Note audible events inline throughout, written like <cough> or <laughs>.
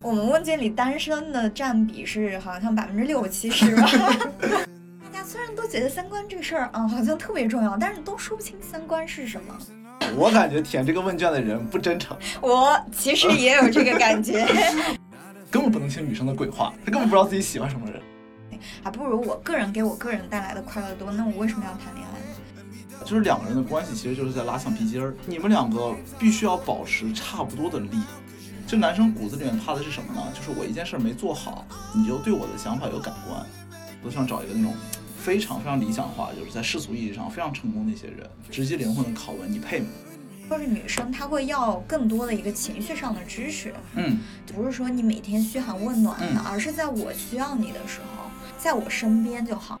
我们问卷里单身的占比是好像百分之六七十吧。<laughs> 大家虽然都觉得三观这个事儿啊好像特别重要，但是都说不清三观是什么。我感觉填这个问卷的人不真诚，<laughs> 我其实也有这个感觉，根本不能听女生的鬼话，她根本不知道自己喜欢什么人。还 <laughs> 不如我个人给我个人带来的快乐多。那我为什么要谈恋爱呢？就是两个人的关系，其实就是在拉橡皮筋儿。你们两个必须要保持差不多的力。这男生骨子里面怕的是什么呢？就是我一件事儿没做好，你就对我的想法有感官。我想找一个那种非常非常理想化，就是在世俗意义上非常成功的一些人，直击灵魂的拷问：你配吗？或是女生她会要更多的一个情绪上的支持，嗯，不是说你每天嘘寒问暖的，嗯而是在我需要你的时候，在我身边就好。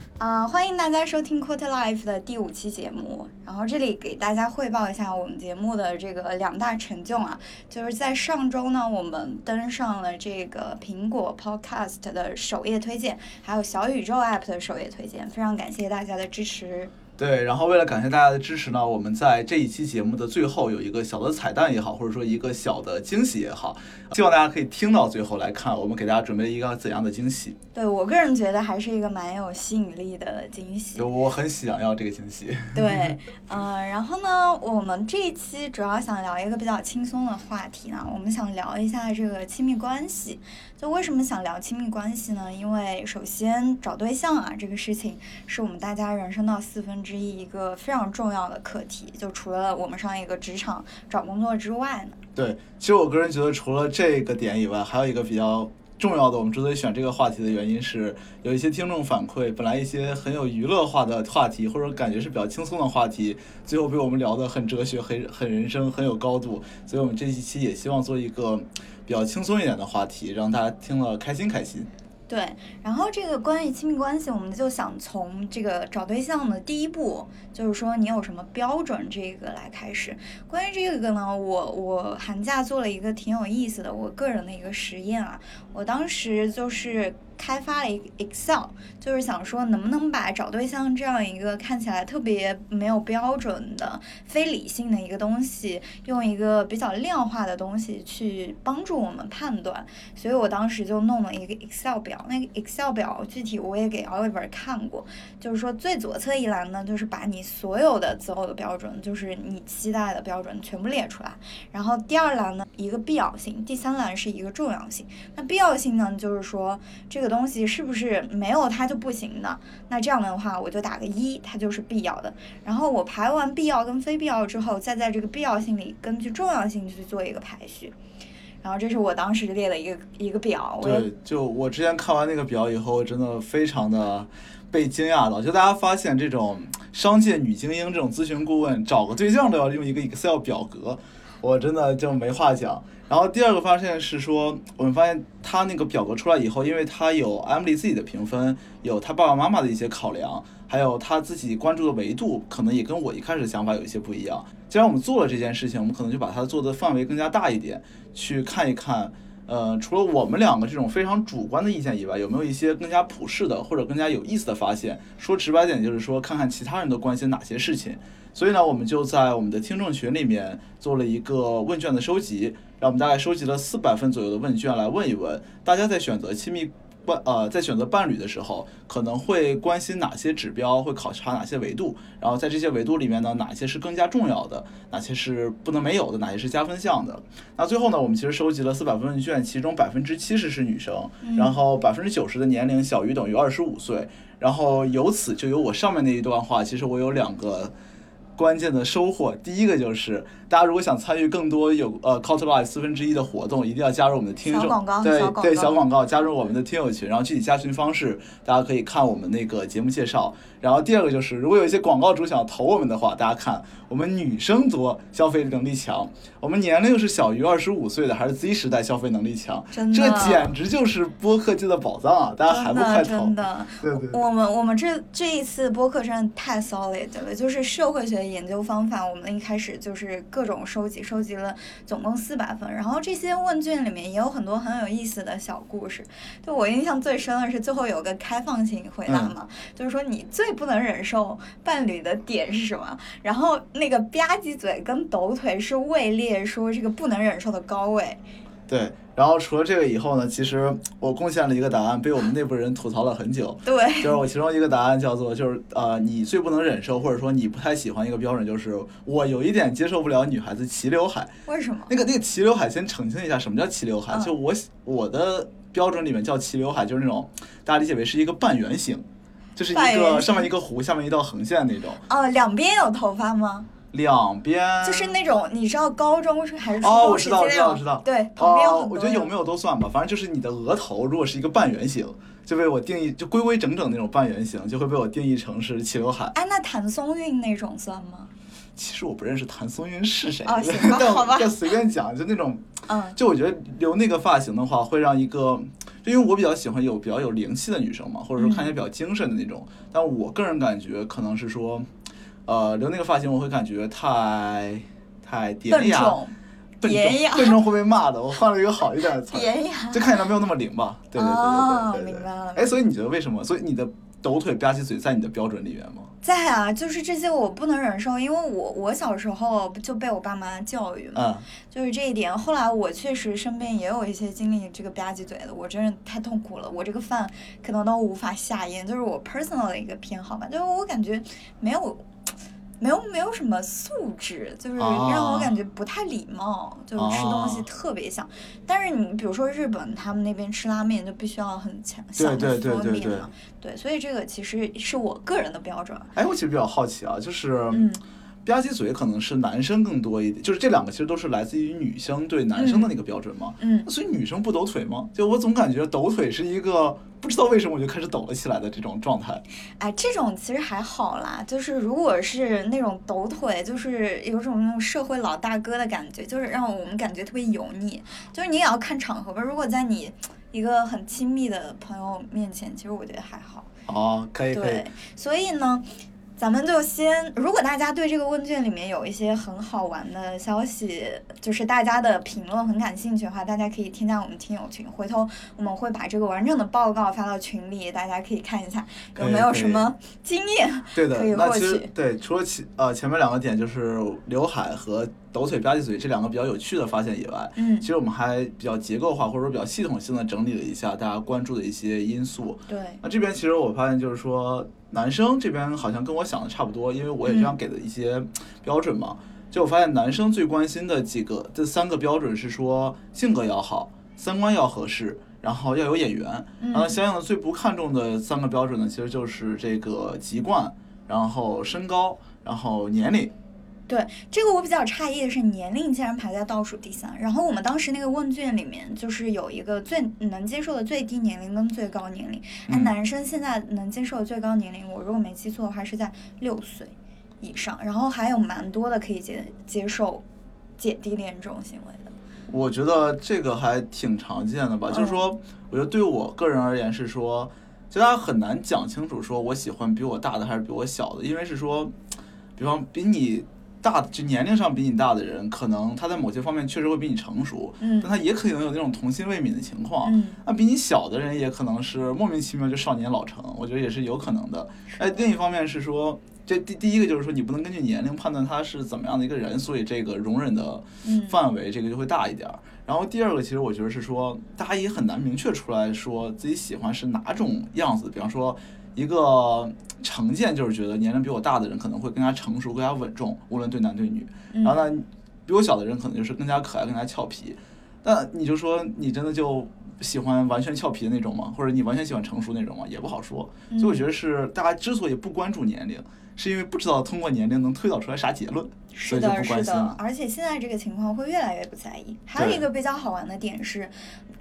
啊、欢迎大家收听 Quarter Life 的第五期节目。然后这里给大家汇报一下我们节目的这个两大成就啊，就是在上周呢，我们登上了这个苹果 Podcast 的首页推荐，还有小宇宙 App 的首页推荐，非常感谢大家的支持。对，然后为了感谢大家的支持呢，我们在这一期节目的最后有一个小的彩蛋也好，或者说一个小的惊喜也好，希望大家可以听到最后来看我们给大家准备了一个怎样的惊喜。对我个人觉得还是一个蛮有吸引力的惊喜就。我很想要这个惊喜。对，嗯、然后呢，我们这一期主要想聊一个比较轻松的话题呢，我们想聊一下这个亲密关系。就为什么想聊亲密关系呢？因为首先找对象啊，这个事情是我们大家人生到四分之一一个非常重要的课题。就除了我们上一个职场找工作之外呢，对，其实我个人觉得除了这个点以外，还有一个比较重要的，我们之所以选这个话题的原因是，有一些听众反馈，本来一些很有娱乐化的话题，或者感觉是比较轻松的话题，最后被我们聊得很哲学、很很人生、很有高度，所以我们这一期也希望做一个比较轻松一点的话题，让大家听了开心开心。对，然后这个关于亲密关系，我们就想从这个找对象的第一步，就是说你有什么标准这个来开始。关于这个呢，我我寒假做了一个挺有意思的我个人的一个实验啊，我当时就是开发了一个 Excel，就是想说能不能把找对象这样一个看起来特别没有标准的、非理性的一个东西，用一个比较量化的东西去帮助我们判断。所以我当时就弄了一个 Excel 表，那个 Excel 表具体我也给 Oliver 看过，就是说最左侧一栏呢，就是把你所有的择偶的标准，就是你期待的标准全部列出来，然后第二栏呢一个必要性，第三栏是一个重要性。那必要性呢，就是说这个东西是不是没有它就不行的？那这样的话我就打个一，它就是必要的。然后我排完必要跟非必要之后，再在这个必要性里根据重要性去做一个排序。然后这是我当时列的一个一个表，对，就我之前看完那个表以后，真的非常的被惊讶到。就大家发现这种商界女精英这种咨询顾问找个对象都要用一个 Excel 表格，我真的就没话讲。然后第二个发现是说，我们发现他那个表格出来以后，因为他有 Emily 自己的评分，有他爸爸妈妈的一些考量，还有他自己关注的维度，可能也跟我一开始的想法有一些不一样。既然我们做了这件事情，我们可能就把它做的范围更加大一点，去看一看，呃，除了我们两个这种非常主观的意见以外，有没有一些更加普世的或者更加有意思的发现？说直白点，就是说看看其他人都关心哪些事情。所以呢，我们就在我们的听众群里面做了一个问卷的收集，让我们大概收集了四百份左右的问卷来问一问大家在选择亲密伴呃在选择伴侣的时候，可能会关心哪些指标，会考察哪些维度，然后在这些维度里面呢，哪些是更加重要的，哪些是不能没有的，哪些是加分项的。那最后呢，我们其实收集了四百份问卷，其中百分之七十是女生，然后百分之九十的年龄小于等于二十五岁，然后由此就有我上面那一段话，其实我有两个。关键的收获，第一个就是大家如果想参与更多有呃 c u l t Life 四分之一的活动，一定要加入我们的听众，小广告对对小广告。小广告，加入我们的听友群，然后具体加群方式大家可以看我们那个节目介绍。然后第二个就是，如果有一些广告主想投我们的话，大家看我们女生多，消费能力强，我们年龄是小于二十五岁的，还是 Z 时代消费能力强，<laughs> 真的。这简直就是播客界的宝藏啊！大家还不快投真？的，对对我们我们这这一次播客真的太 solid 了，就是社会学研究方法，我们一开始就是各种收集，收集了总共四百份。然后这些问卷里面也有很多很有意思的小故事。就我印象最深的是最后有个开放性回答嘛，就是说你最不能忍受伴侣的点是什么？然后那个吧唧嘴跟抖腿是位列说这个不能忍受的高位。对，然后除了这个以后呢，其实我贡献了一个答案，被我们内部人吐槽了很久。<laughs> 对，就是我其中一个答案叫做，就是呃，你最不能忍受或者说你不太喜欢一个标准，就是我有一点接受不了女孩子齐刘海。为什么？那个那个齐刘海，先澄清一下，什么叫齐刘海？嗯就我喜我的标准里面叫齐刘海，就是那种大家理解为是一个半圆形，就是一个上面一个弧，下面一道横线那种，哦，两边有头发吗？两边就是那种你知道高中是还是初哦，中我知道，我知道，知道。对，旁边我觉得有没有都算吧，反正就是你的额头如果是一个半圆形，就被我定义就规规整整那种半圆形，就会被我定义成是齐刘海。哎，那谭松韵那种算吗？其实我不认识谭松韵是谁，哦行吧 <laughs> 但好吧但随便讲，就那种，嗯就我觉得留那个发型的话，会让一个，就因为我比较喜欢有比较有灵气的女生嘛，或者说看起来比较精神的那种，但我个人感觉可能是说，呃，留那个发型我会感觉太太典雅，笨重，笨重，会被骂的。我换了一个好一点的典雅。就看起来没有那么灵吧？对对对哦对对对明白了哎，所以你觉得为什么？所以你的抖腿吧唧嘴在你的标准里面吗？在啊，就是这些我不能忍受，因为我我小时候就被我爸妈教育嘛，嗯，就是这一点。后来我确实身边也有一些经历这个吧唧嘴的，我真是太痛苦了，我这个饭可能都无法下咽，就是我 personal 的一个偏好吧，就是我感觉没有。没有没有什么素质，就是啊让我感觉不太礼貌，就是吃东西啊特别像。但是你比如说日本，他们那边吃拉面就必须要很强香对的嗦对对对面嘛，对，所以这个其实是我个人的标准。哎，我其实比较好奇啊，就是，嗯吧唧嘴可能是男生更多一点，就是这两个其实都是来自于女生对男生的那个标准嘛。嗯那所以女生不抖腿吗？就我总感觉抖腿是一个不知道为什么我就开始抖了起来的这种状态。哎，这种其实还好啦，就是如果是那种抖腿，就是有种那种社会老大哥的感觉，就是让我们感觉特别油腻。就是你也要看场合吧，如果在你一个很亲密的朋友面前，其实我觉得还好。哦，可以可以对，，所以呢。咱们就先，如果大家对这个问卷里面有一些很好玩的消息，就是大家的评论很感兴趣的话，大家可以添加我们听友群，回头我们会把这个完整的报告发到群里，大家可以看一下有没有什么经验。对的可以。那其实获取对，除了前呃前面两个点就是刘海和抖腿吧唧嘴这两个比较有趣的发现以外，嗯其，实我们还比较结构化或者说比较系统性的整理了一下大家关注的一些因素。对，那这边其实我发现就是说，男生这边好像跟我想的差不多，因为我也这样给的一些标准嘛。就我发现男生最关心的几个，这三个标准是说性格要好，三观要合适，然后要有眼缘。然后嗯相应的最不看重的三个标准呢，其实就是这个籍贯，然后身高，然后年龄。对，这个我比较诧异的是年龄竟然排在倒数第三。然后我们当时那个问卷里面，就是有一个最能接受的最低年龄跟最高年龄。那、嗯男生现在能接受的最高年龄，我如果没记错的话是在六岁以上，然后还有蛮多的可以接接受姐弟恋这种行为的。我觉得这个还挺常见的吧，就是说，我觉得对我个人而言是说，就大家很难讲清楚说我喜欢比我大的还是比我小的，因为是说，比方比你大，就年龄上比你大的人，可能他在某些方面确实会比你成熟，嗯但他也可能有那种童心未泯的情况。嗯那比你小的人也可能是莫名其妙就少年老成，我觉得也是有可能的。哎，另一方面是说，这第第一个就是说你不能根据年龄判断他是怎么样的一个人，所以这个容忍的嗯范围这个就会大一点儿。然后第二个，其实我觉得是说，大家也很难明确出来说自己喜欢是哪种样子。比方说，一个成见就是觉得年龄比我大的人可能会更加成熟、更加稳重，无论对男对女。嗯然后呢，比我小的人可能就是更加可爱、更加俏皮。那你就说你真的就喜欢完全俏皮的那种吗？或者你完全喜欢成熟那种吗？也不好说。所以我觉得是大家之所以不关注年龄，是因为不知道通过年龄能推导出来啥结论，是的，是的。而且现在这个情况会越来越不在意。还有一个比较好玩的点是，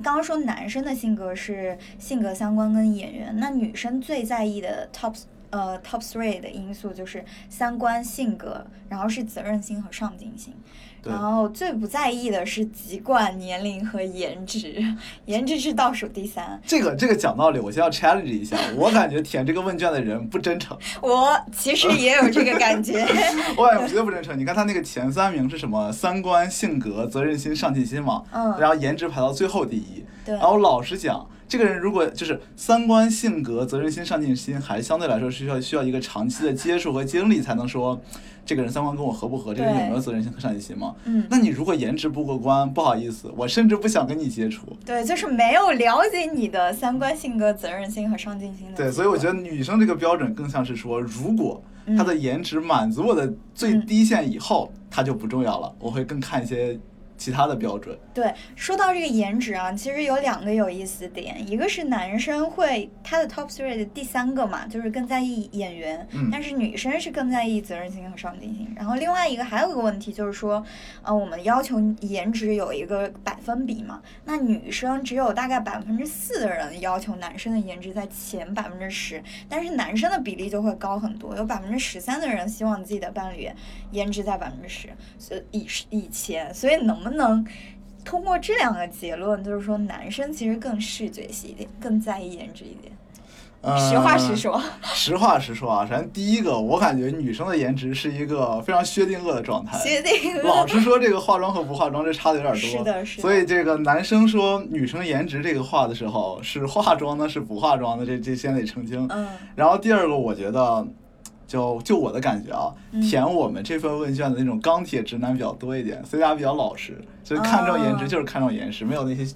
刚刚说男生的性格是性格相关跟演员，那女生最在意的 top 呃 top three 的因素就是三观、性格，然后是责任心和上进心。对然后最不在意的是籍贯、年龄和颜值，<laughs> 颜值是倒数第三。这个这个讲道理，我先要 challenge 一下，我感觉填这个问卷的人不真诚，<laughs> 我其实也有这个感觉。<laughs> 我感觉绝对不真诚。你看他那个前三名是什么？三观、性格、责任心、上进心嘛。嗯然后颜值排到最后第一。对然后老实讲，这个人如果就是三观、性格、责任心、上进心，还相对来说是需要需要一个长期的接触和经历才能说，这个人三观跟我合不合，这个人有没有责任心和上进心嘛？嗯那你如果颜值不过关，不好意思，我甚至不想跟你接触。对，就是没有了解你的三观、性格、责任心和上进心的。对，所以我觉得女生这个标准更像是说，如果嗯她的颜值满足我的最低线以后，她就不重要了，我会更看一些其他的标准。对，说到这个颜值啊，其实有两个有意思的点，一个是男生会他的 top three 的第三个嘛，就是更在意演员，嗯但是女生是更在意责任心和上进心。然后另外一个还有个问题就是说，呃，我们要求颜值有一个百分比嘛，那女生只有大概百分之四的人要求男生的颜值在前百分之十，但是男生的比例就会高很多，有百分之十三的人希望自己的伴侣颜值在百分之十，所以以以前，所以能不能通过这两个结论，就是说男生其实更视觉系一点，更在意颜值一点。呃实话实说，<laughs> 实话实说啊，首先第一个，我感觉女生的颜值是一个非常薛定谔的状态。薛定谔老实说，这个化妆和不化妆这差的有点多。是的是的所以这个男生说女生颜值这个话的时候，是化妆呢，是不化妆的，这这先得澄清。嗯然后第二个，我觉得，就就我的感觉啊，嗯。填我们这份问卷的那种钢铁直男比较多一点，所以大家比较老实，所以看重颜值哦就是看重颜值，没有那些。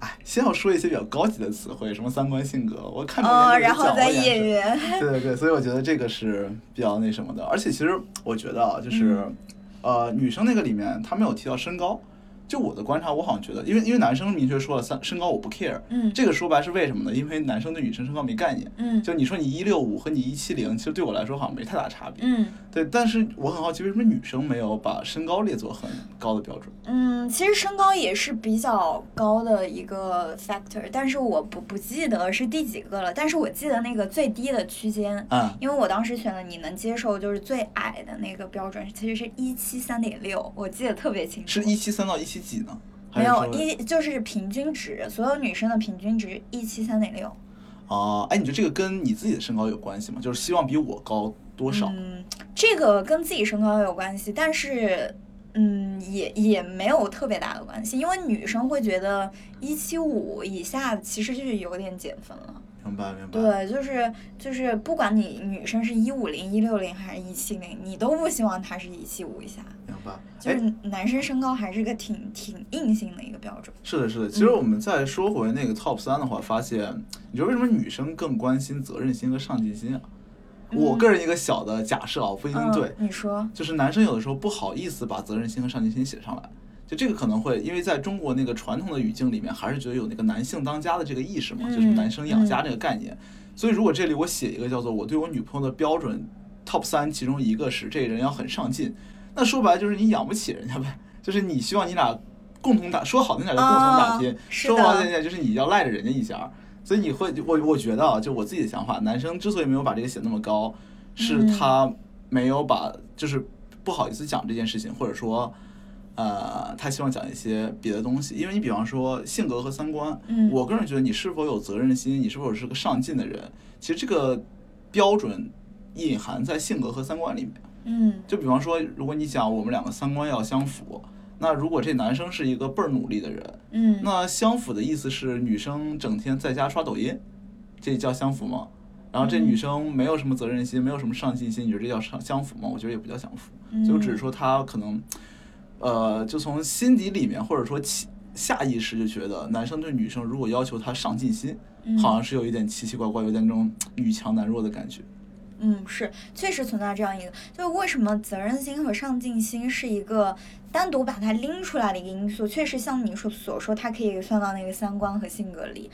哎，先要说一些比较高级的词汇，什么三观性格，我看重哦，颜值然后再演员，<laughs> <laughs> 对对对，所以我觉得这个是比较那什么的，而且其实我觉得啊，就是，嗯。呃，女生那个里面她没有提到身高，就我的观察，我好像觉得，因为因为男生明确说了三身高我不 care，嗯这个说白是为什么呢？因为男生对女生身高没概念，嗯就你说你一六五和你一七零，其实对我来说好像没太大差别，嗯对，但是我很好奇为什么女生没有把身高列作很高的标准？嗯，其实身高也是比较高的一个 factor，但是我不不记得是第几个了，但是我记得那个最低的区间，嗯，因为我当时选的你能接受就是最矮的那个标准，其实是一七三点六，我记得特别清楚。是一七三到一七几呢？没有一就是平均值，所有女生的平均值一七三点六。啊，哎，你觉得这个跟你自己的身高有关系吗？就是希望比我高多少？嗯，这个跟自己身高有关系，但是嗯，也也没有特别大的关系，因为女生会觉得一七五以下其实就是有点减分了。明白明白。对，就是就是，不管你女生是一五零、一六零还是一七零，你都不希望她是一七五以下。就是男生身高还是个挺挺硬性的一个标准。是的，是的。其实我们再说回那个 top 三的话，发现你知道为什么女生更关心责任心和上进心啊？我个人一个小的假设啊，不一定对，嗯，你说，就是男生有的时候不好意思把责任心和上进心写上来。就这个可能会，因为在中国那个传统的语境里面，还是觉得有那个男性当家的这个意识嘛，就是嗯男生养家这个概念。所以如果这里我写一个叫做我对我女朋友的标准 top 三，其中一个是这人要很上进，那说白了就是你养不起人家呗，就是你希望你俩共同打，说好听点叫共同打拼，啊说不好的听点就是你要赖着人家一下。所以你会，我我觉得啊，就我自己的想法，男生之所以没有把这个写那么高，是嗯他没有把，就是不好意思讲这件事情，或者说，呃，他希望讲一些别的东西。因为你比方说性格和三观，嗯我个人觉得你是否有责任心，你是否是个上进的人，其实这个标准隐含在性格和三观里面。嗯就比方说，如果你讲我们两个三观要相符，那如果这男生是一个倍儿努力的人，嗯，那相符的意思是女生整天在家刷抖音，这叫相符吗？然后这嗯女生没有什么责任心，没有什么上进心，你觉得这叫相相符吗？我觉得也不叫相符，嗯就只是说她可能，呃，就从心底里面或者说起下意识就觉得男生对女生如果要求她上进心，嗯好像是有一点奇奇怪怪，有点那种女强男弱的感觉。嗯，是，确实存在这样一个，就是为什么责任心和上进心是一个单独把它拎出来的一个因素，确实像你说所说，它可以算到那个三观和性格里。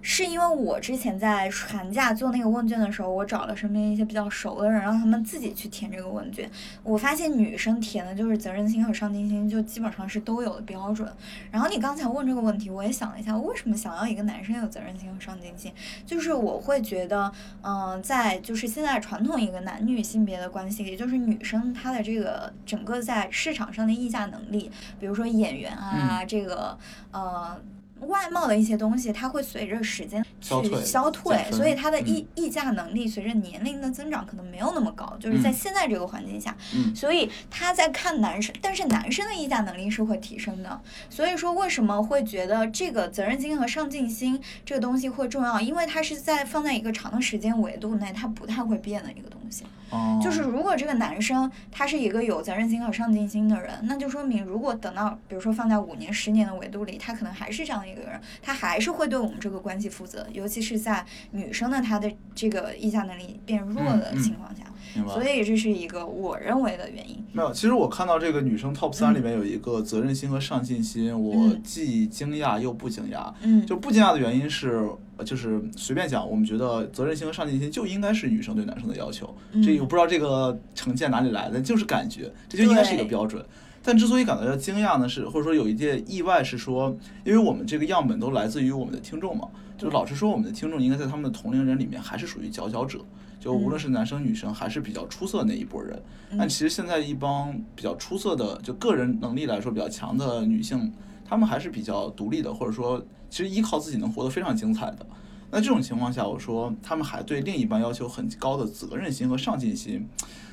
是因为我之前在寒假做那个问卷的时候，我找了身边一些比较熟的人，让他们自己去填这个问卷。我发现女生填的就是责任心和上进心，就基本上是都有的标准。然后你刚才问这个问题，我也想了一下，为什么想要一个男生有责任心和上进心？就是我会觉得，嗯、在就是现在传统一个男女性别的关系里，就是女生她的这个整个在市场上的议价能力，比如说演员啊，这个呃。外貌的一些东西，它会随着时间去消退所以它的嗯议议价能力随着年龄的增长可能没有那么高，就是在嗯现在这个环境下，嗯所以他在看男生，但是男生的溢价能力是会提升的。所以说，为什么会觉得这个责任心和上进心这个东西会重要？因为它是在放在一个长的时间维度内，它不太会变的一个东西。哦，就是如果这个男生他是一个有责任心和上进心的人，那就说明如果等到比如说放在五年、十年的维度里，他可能还是这样的一个人，他还是会对我们这个关系负责，尤其是在女生的她的这个议价能力变弱的情况下。所以这是一个我认为的原因。没有，其实我看到这个女生 top 三里面有一个责任心和上进心，我嗯既惊讶又不惊讶。嗯，就不惊讶的原因是，呃就是随便讲，我们觉得责任心和上进心就应该是女生对男生的要求。嗯这个我不知道这个成见哪里来的，就是感觉这就应该是一个标准。但之所以感到要惊讶呢，是或者说有一件意外是说，因为我们这个样本都来自于我们的听众嘛，就是老实说，我们的听众应该在他们的同龄人里面还是属于佼佼者，就无论嗯是男生女生，还是比较出色那一波人。但嗯其实现在一帮比较出色的，就个人能力来说比较强的女性，她们还是比较独立的，或者说其实依靠自己能活得非常精彩的。那这种情况下，我说他们还对另一半要求很高的责任心和上进心，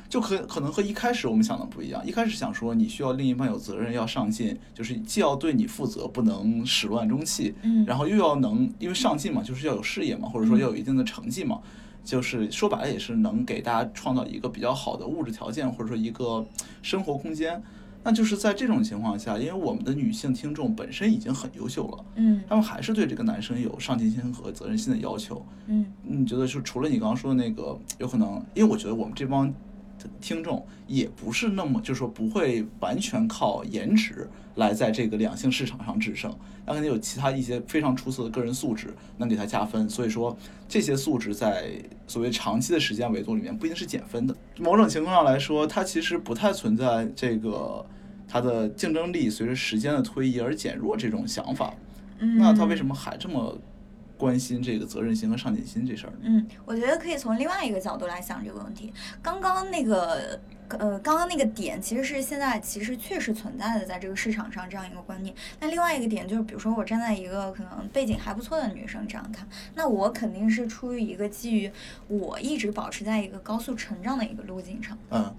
就可可能和一开始我们想的不一样。一开始想说你需要另一半有责任要上进，就是既要对你负责，不能始乱终弃，嗯然后又要能因为上进嘛，就是要有事业嘛，或者说要有一定的成绩嘛。就是说白了，也是能给大家创造一个比较好的物质条件，或者说一个生活空间。那就是在这种情况下，因为我们的女性听众本身已经很优秀了，嗯他们还是对这个男生有上进心和责任心的要求。嗯你觉得就除了你刚刚说的那个，有可能，因为我觉得我们这帮听众也不是那么，就是说不会完全靠颜值来在这个两性市场上制胜，那肯定有其他一些非常出色的个人素质能给他加分。所以说这些素质在所谓长期的时间维度里面不一定是减分的。某种情况上来说，它其实不太存在这个它的竞争力随着时间的推移而减弱这种想法。嗯，那他为什么还这么关心这个责任心和上进心这事儿呢？嗯，我觉得可以从另外一个角度来想这个问题。刚刚那个，呃，刚刚那个点其实是现在其实确实存在的，在这个市场上这样一个观念。那另外一个点就是，比如说我站在一个可能背景还不错的女生这样看，那我肯定是出于一个基于我一直保持在一个高速成长的一个路径上，嗯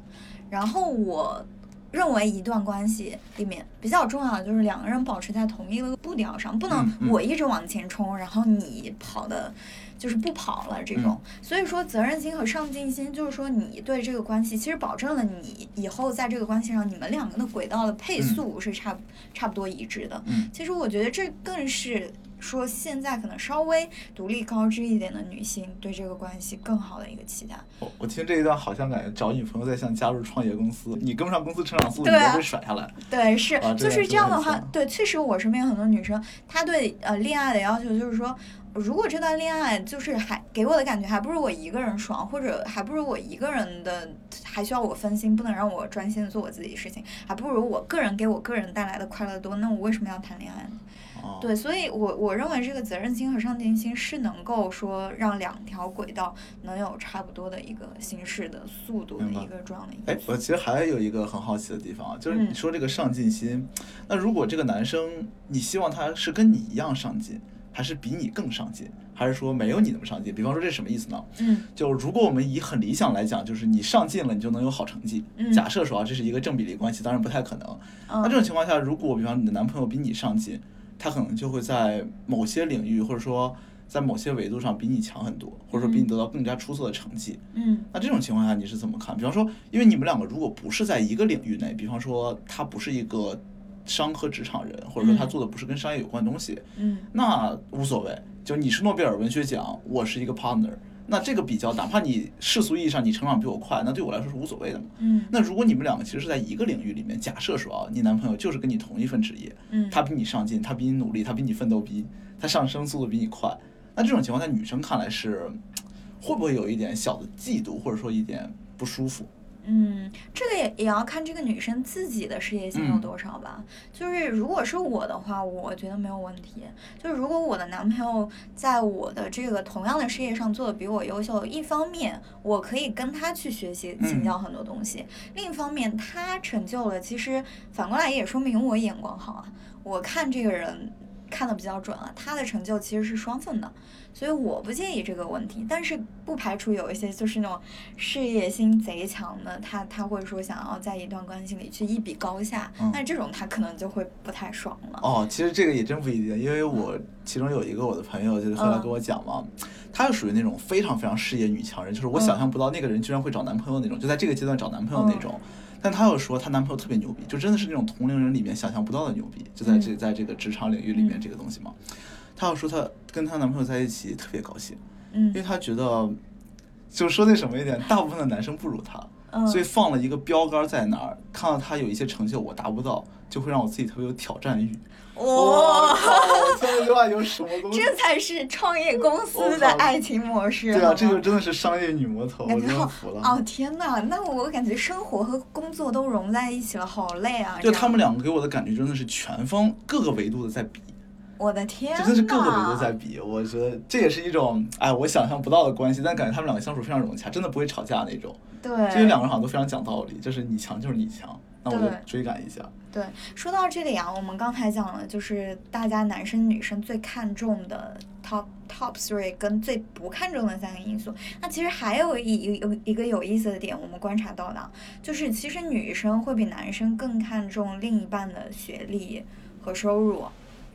然后我。认为一段关系里面比较重要的就是两个人保持在同一个步调上，不能我一直往前冲，然后你跑的就是不跑了这种。嗯所以说，责任心和上进心，就是说你对这个关系其实保证了你以后在这个关系上，你们两个的轨道的配速是差、差不多一致的。嗯其实我觉得这更是说现在可能稍微独立高知一点的女性对这个关系更好的一个期待。我我听这一段好像感觉找女朋友在像加入创业公司，你跟不上公司成长速度，你就被甩下来。对，是，啊就是这样的话对，确实我身边有很多女生，她对呃恋爱的要求就是说，如果这段恋爱就是还给我的感觉，还不如我一个人爽，或者还不如我一个人的，还需要我分心，不能让我专心的做我自己的事情，还不如我个人给我个人带来的快乐多，那我为什么要谈恋爱呢？哦，对，所以我我认为这个责任心和上进心是能够说让两条轨道能有差不多的一个行驶的速度的一个这样的一哎个，我其实还有一个很好奇的地方啊，就是嗯。你说这个上进心，那如果这个男生你希望他是跟你一样上进，还是比你更上进，还是说没有你那么上进？比方说这什么意思呢？嗯就如果我们以很理想来讲，就是你上进了，你就能有好成绩。嗯假设说啊，这是一个正比例关系，当然不太可能。那这嗯种情况下，如果比方你的男朋友比你上进，他可能就会在某些领域或者说在某些维度上比你强很多，或者说比你得到更加出色的成绩。嗯那这种情况下你是怎么看？比方说，因为你们两个如果不是在一个领域内，比方说他不是一个商科职场人，或者说他嗯做的不是跟商业有关的东西，嗯那无所谓。就你是诺贝尔文学奖，我是一个 partner，那这个比较，哪怕你世俗意义上你成长比我快，那对我来说是无所谓的嘛。嗯那如果你们两个其实是在一个领域里面，假设说啊，你男朋友就是跟你同一份职业，嗯，他比你上进，他比你努力，他比你奋斗逼，他上升速度比你快，那这种情况在女生看来是会不会有一点小的嫉妒，或者说一点不舒服？嗯，这个也也要看这个女生自己的事业心有嗯多少吧。就是如果是我的话，我觉得没有问题。就是如果我的男朋友在我的这个同样的事业上做的比我优秀，一方面我可以跟他去学习请嗯教很多东西，另一方面他成就了，其实反过来也说明我眼光好啊。我看这个人看的比较准啊，他的成就其实是双份的。所以我不介意这个问题，但是不排除有一些就是那种事业心贼强的，他他会说想要在一段关系里去一比高下，嗯那这种他可能就会不太爽了。哦，其实这个也真不一定，因为我其中有一个我的朋友就是后来跟我讲嘛，她就属于那种非常非常事业女强人，就是我想象不到那个人居然会找男朋友那种，就在这个阶段找男朋友那种。但她又说她男朋友特别牛逼，就真的是那种同龄人里面想象不到的牛逼，就在这在这个职场领域里面嗯这个东西嘛。她要说她跟她男朋友在一起特别高兴，嗯因为她觉得，就说那什么一点，大部分的男生不如她，嗯，所以放了一个标杆在那儿，看到他有一些成就我达不到，就会让我自己特别有挑战欲。哇、我操！我听这句话有什么 <laughs> 东西？这才是创业公司的爱情模式。对啊，这就真的是商业女魔头，我感觉好真服了。哦天呐，那我感觉生活和工作都融在一起了，好累啊！就他们两个给我的感觉真的是全方各个维度的在比，我的天呐，真的是各个维度在比。我觉得这也是一种哎我想象不到的关系，但感觉他们两个相处非常融洽，真的不会吵架那种。对，这两个人好像都非常讲道理，就是你强就是你强，那我就追赶一下。对，说到这里啊，我们刚才讲了，就是大家男生女生最看重的 top top three 跟最不看重的三个因素。那其实还有一有一个有意思的点，我们观察到的啊，就是其实女生会比男生更看重另一半的学历和收入。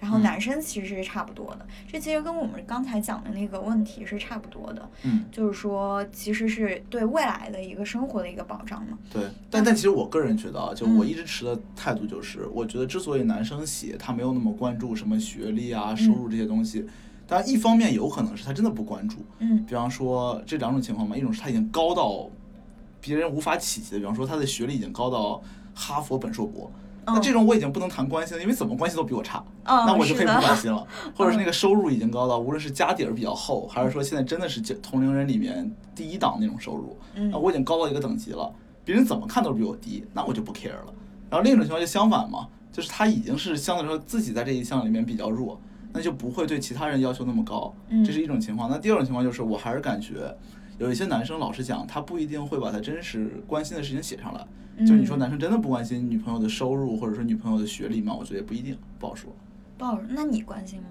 然后嗯男生其实是差不多的，这其实跟我们刚才讲的那个问题是差不多的，嗯，就是说其实是对未来的一个生活的一个保障嘛。对，但但其实我个人觉得啊，就我嗯一直持的态度就是，我觉得之所以男生写他没有那么关注什么学历啊、收入这些东西，当然一方面有可能是他真的不关注，嗯比方说这两种情况嘛，一种是他已经高到别人无法企及的，比方说他的学历已经高到哈佛本硕博。那嗯这种我已经不能谈关系了，因为怎么关系都比我差，嗯那我就可以不关心了。<laughs> 或者是那个收入已经高到，无论是家底儿比较厚，还是说现在真的是同龄人里面第一档那种收入，嗯那我已经高到一个等级了，别人怎么看都比我低，那我就不 care 了。然后另一种情况就相反嘛，就是他已经是相对来说自己在这一项里面比较弱，那就不会对其他人要求那么高，嗯这是一种情况。那第二种情况就是，我还是感觉有一些男生老实讲，他不一定会把他真实关心的事情写上来。就是你说嗯男生真的不关心女朋友的收入或者说女朋友的学历吗？我觉得也不一定，不好说。不好说，那你关心吗？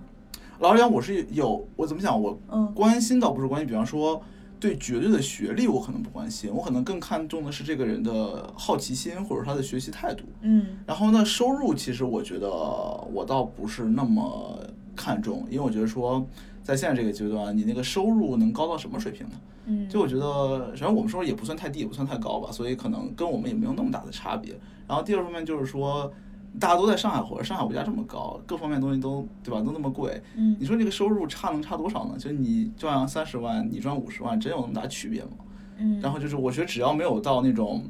老实讲，我是有我怎么讲，我嗯关心倒不是关心，比方说对绝对的学历我可能不关心，我可能更看重的是这个人的好奇心或者他的学习态度。嗯然后呢，收入其实我觉得我倒不是那么看重，因为我觉得说在现在这个阶段，你那个收入能高到什么水平呢？嗯，就我觉得，首先我们收入也不算太低，也不算太高吧，所以可能跟我们也没有那么大的差别。然后第二方面就是说，大家都在上海活着，上海物价这么高，各方面东西都对吧，都那么贵，嗯你说这个收入差能差多少呢？就你赚三十万，你赚五十万，真有那么大区别吗？嗯，然后就是我觉得只要没有到那种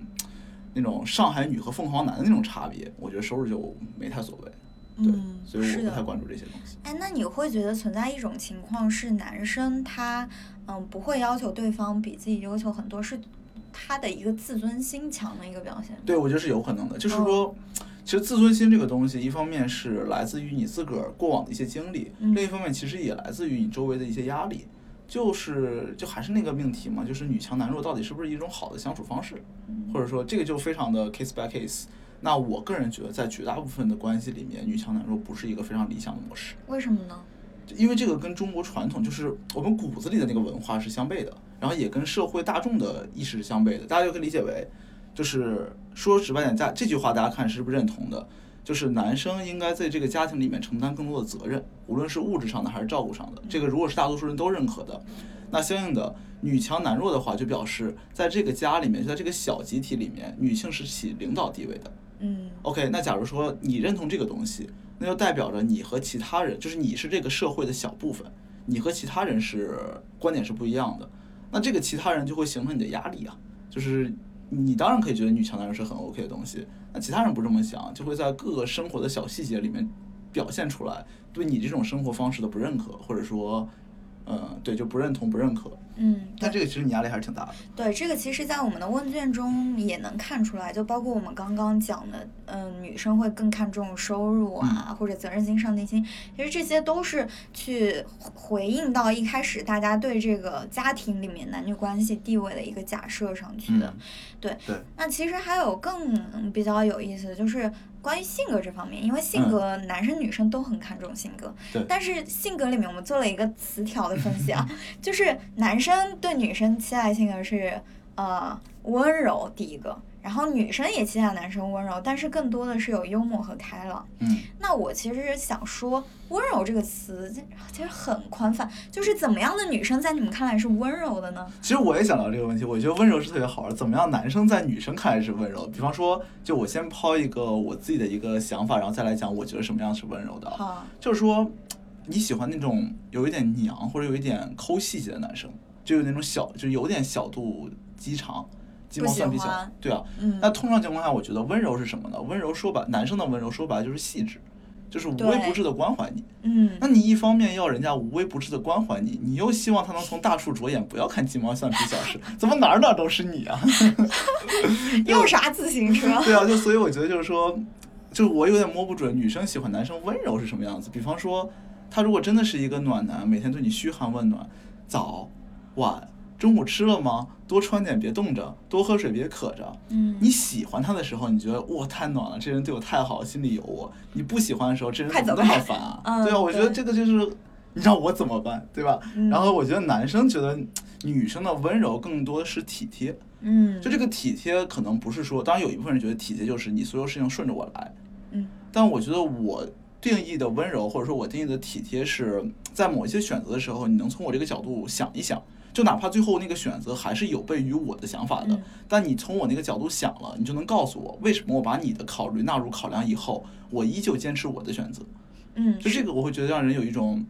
那种上海女和凤凰男的那种差别，我觉得收入就没太所谓。对，嗯所以我不太关注这些东西。哎，那你会觉得存在一种情况是男生他嗯不会要求对方比自己优秀很多，是他的一个自尊心强的一个表现。对，我觉得是有可能的。就是嗯说，其实自尊心这个东西，一方面是来自于你自个儿过往的一些经历，嗯另一方面其实也来自于你周围的一些压力。就是就还是那个命题嘛，就是女强男弱到底是不是一种好的相处方式，嗯或者说这个就非常的 case by case。那我个人觉得，在绝大部分的关系里面，女强男弱不是一个非常理想的模式。为什么呢？因为这个跟中国传统，就是我们骨子里的那个文化是相悖的，然后也跟社会大众的意识是相悖的。大家就可以理解为，就是说直白点，家这句话大家看是不是认同的？就是男生应该在这个家庭里面承担更多的责任，无论是物质上的还是照顾上的。这个如果是大多数人都认可的，那相应的女强男弱的话，就表示在这个家里面，就在这个小集体里面，女性是起领导地位的。嗯 OK，那假如说你认同这个东西，那就代表着你和其他人，就是你是这个社会的小部分，你和其他人是观点是不一样的。那这个其他人就会形成你的压力啊，就是你当然可以觉得女强男人是很 OK 的东西，那其他人不这么想，就会在各个生活的小细节里面表现出来对你这种生活方式的不认可，或者说嗯，对，就不认同、不认可。嗯，对那这个其实你压力还是挺大的。对，这个其实，在我们的问卷中也能看出来，就包括我们刚刚讲的，嗯、女生会更看重收入啊，或者责任心、上进心，其实这些都是去回应到一开始大家对这个家庭里面男女关系地位的一个假设上去的。嗯对，对，那其实还有更比较有意思的就是关于性格这方面，因为性嗯。格男生女生都很看重性格，对。但是性格里面我们做了一个词条的分析啊，<laughs> 就是男生对女生期待性格是呃温柔第一个，然后女生也期待男生温柔，但是更多的是有幽默和开朗。嗯，那我其实想说，温柔这个词其实很宽泛，就是怎么样的女生在你们看来是温柔的呢？其实我也想到这个问题，我觉得温柔是特别好玩。怎么样，男生在女生看来是温柔？比方说，就我先抛一个我自己的一个想法，然后再来讲我觉得什么样是温柔的。好，就是说，你喜欢那种有一点娘或者有一点抠细节的男生，就有那种小，就有点小肚鸡肠、鸡毛蒜皮小欢，对啊。嗯，那通常情况下，我觉得温柔是什么呢？温柔说白，男生的温柔说白了就是细致，就是无微不至的关怀你。嗯那你一方面要人家无微不至的关怀你，你又希望他能从大处着眼，不要看鸡毛蒜皮小事，<laughs> 怎么哪儿哪儿都是你啊？<laughs> 又啥自行车？<laughs> 对啊，就所以我觉得就是说，就是我有点摸不准女生喜欢男生温柔是什么样子。比方说，他如果真的是一个暖男，每天对你嘘寒问暖，早晚中午吃了吗？多穿点别冻着，多喝水别渴着。嗯，你喜欢他的时候，你觉得哇太暖了，这人对我太好，心里有我。你不喜欢的时候，这人怎么那么烦啊？嗯对啊，我觉得这个就是你让我怎么办，对吧？嗯然后我觉得男生觉得女生的温柔更多的是体贴，嗯，就这个体贴可能不是说，当然有一部分人觉得体贴就是你所有事情顺着我来，嗯但我觉得我定义的温柔或者说我定义的体贴是在某一些选择的时候，你能从我这个角度想一想。就哪怕最后那个选择还是有悖于我的想法的，嗯但你从我那个角度想了，你就能告诉我为什么我把你的考虑纳入考量以后，我依旧坚持我的选择。嗯，就这个，我会觉得让人有一种，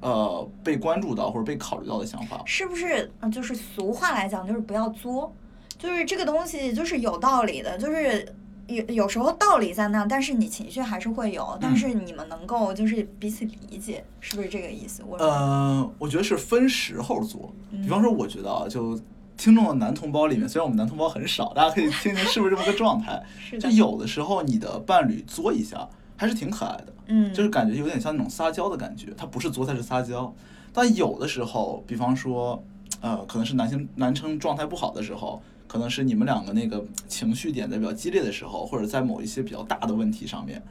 呃，被关注到或者被考虑到的想法。是不是？嗯，就是俗话来讲，就是不要作，就是这个东西就是有道理的，就是有有时候道理在那，但是你情绪还是会有，但嗯是你们能够就是彼此理解，是不是这个意思？我呃，我觉得是分时候做。嗯比方说，我觉得啊，就听众的男同胞里面，虽然我们男同胞很少，大家可以听听是不是这么个状态。<laughs> 是的，就有的时候你的伴侣作一下，还是挺可爱的，嗯，就是感觉有点像那种撒娇的感觉。他不是作，他是撒娇。但有的时候，比方说，呃，可能是男性男生状态不好的时候，可能是你们两个那个情绪点在比较激烈的时候，或者在某一些比较大的问题上面，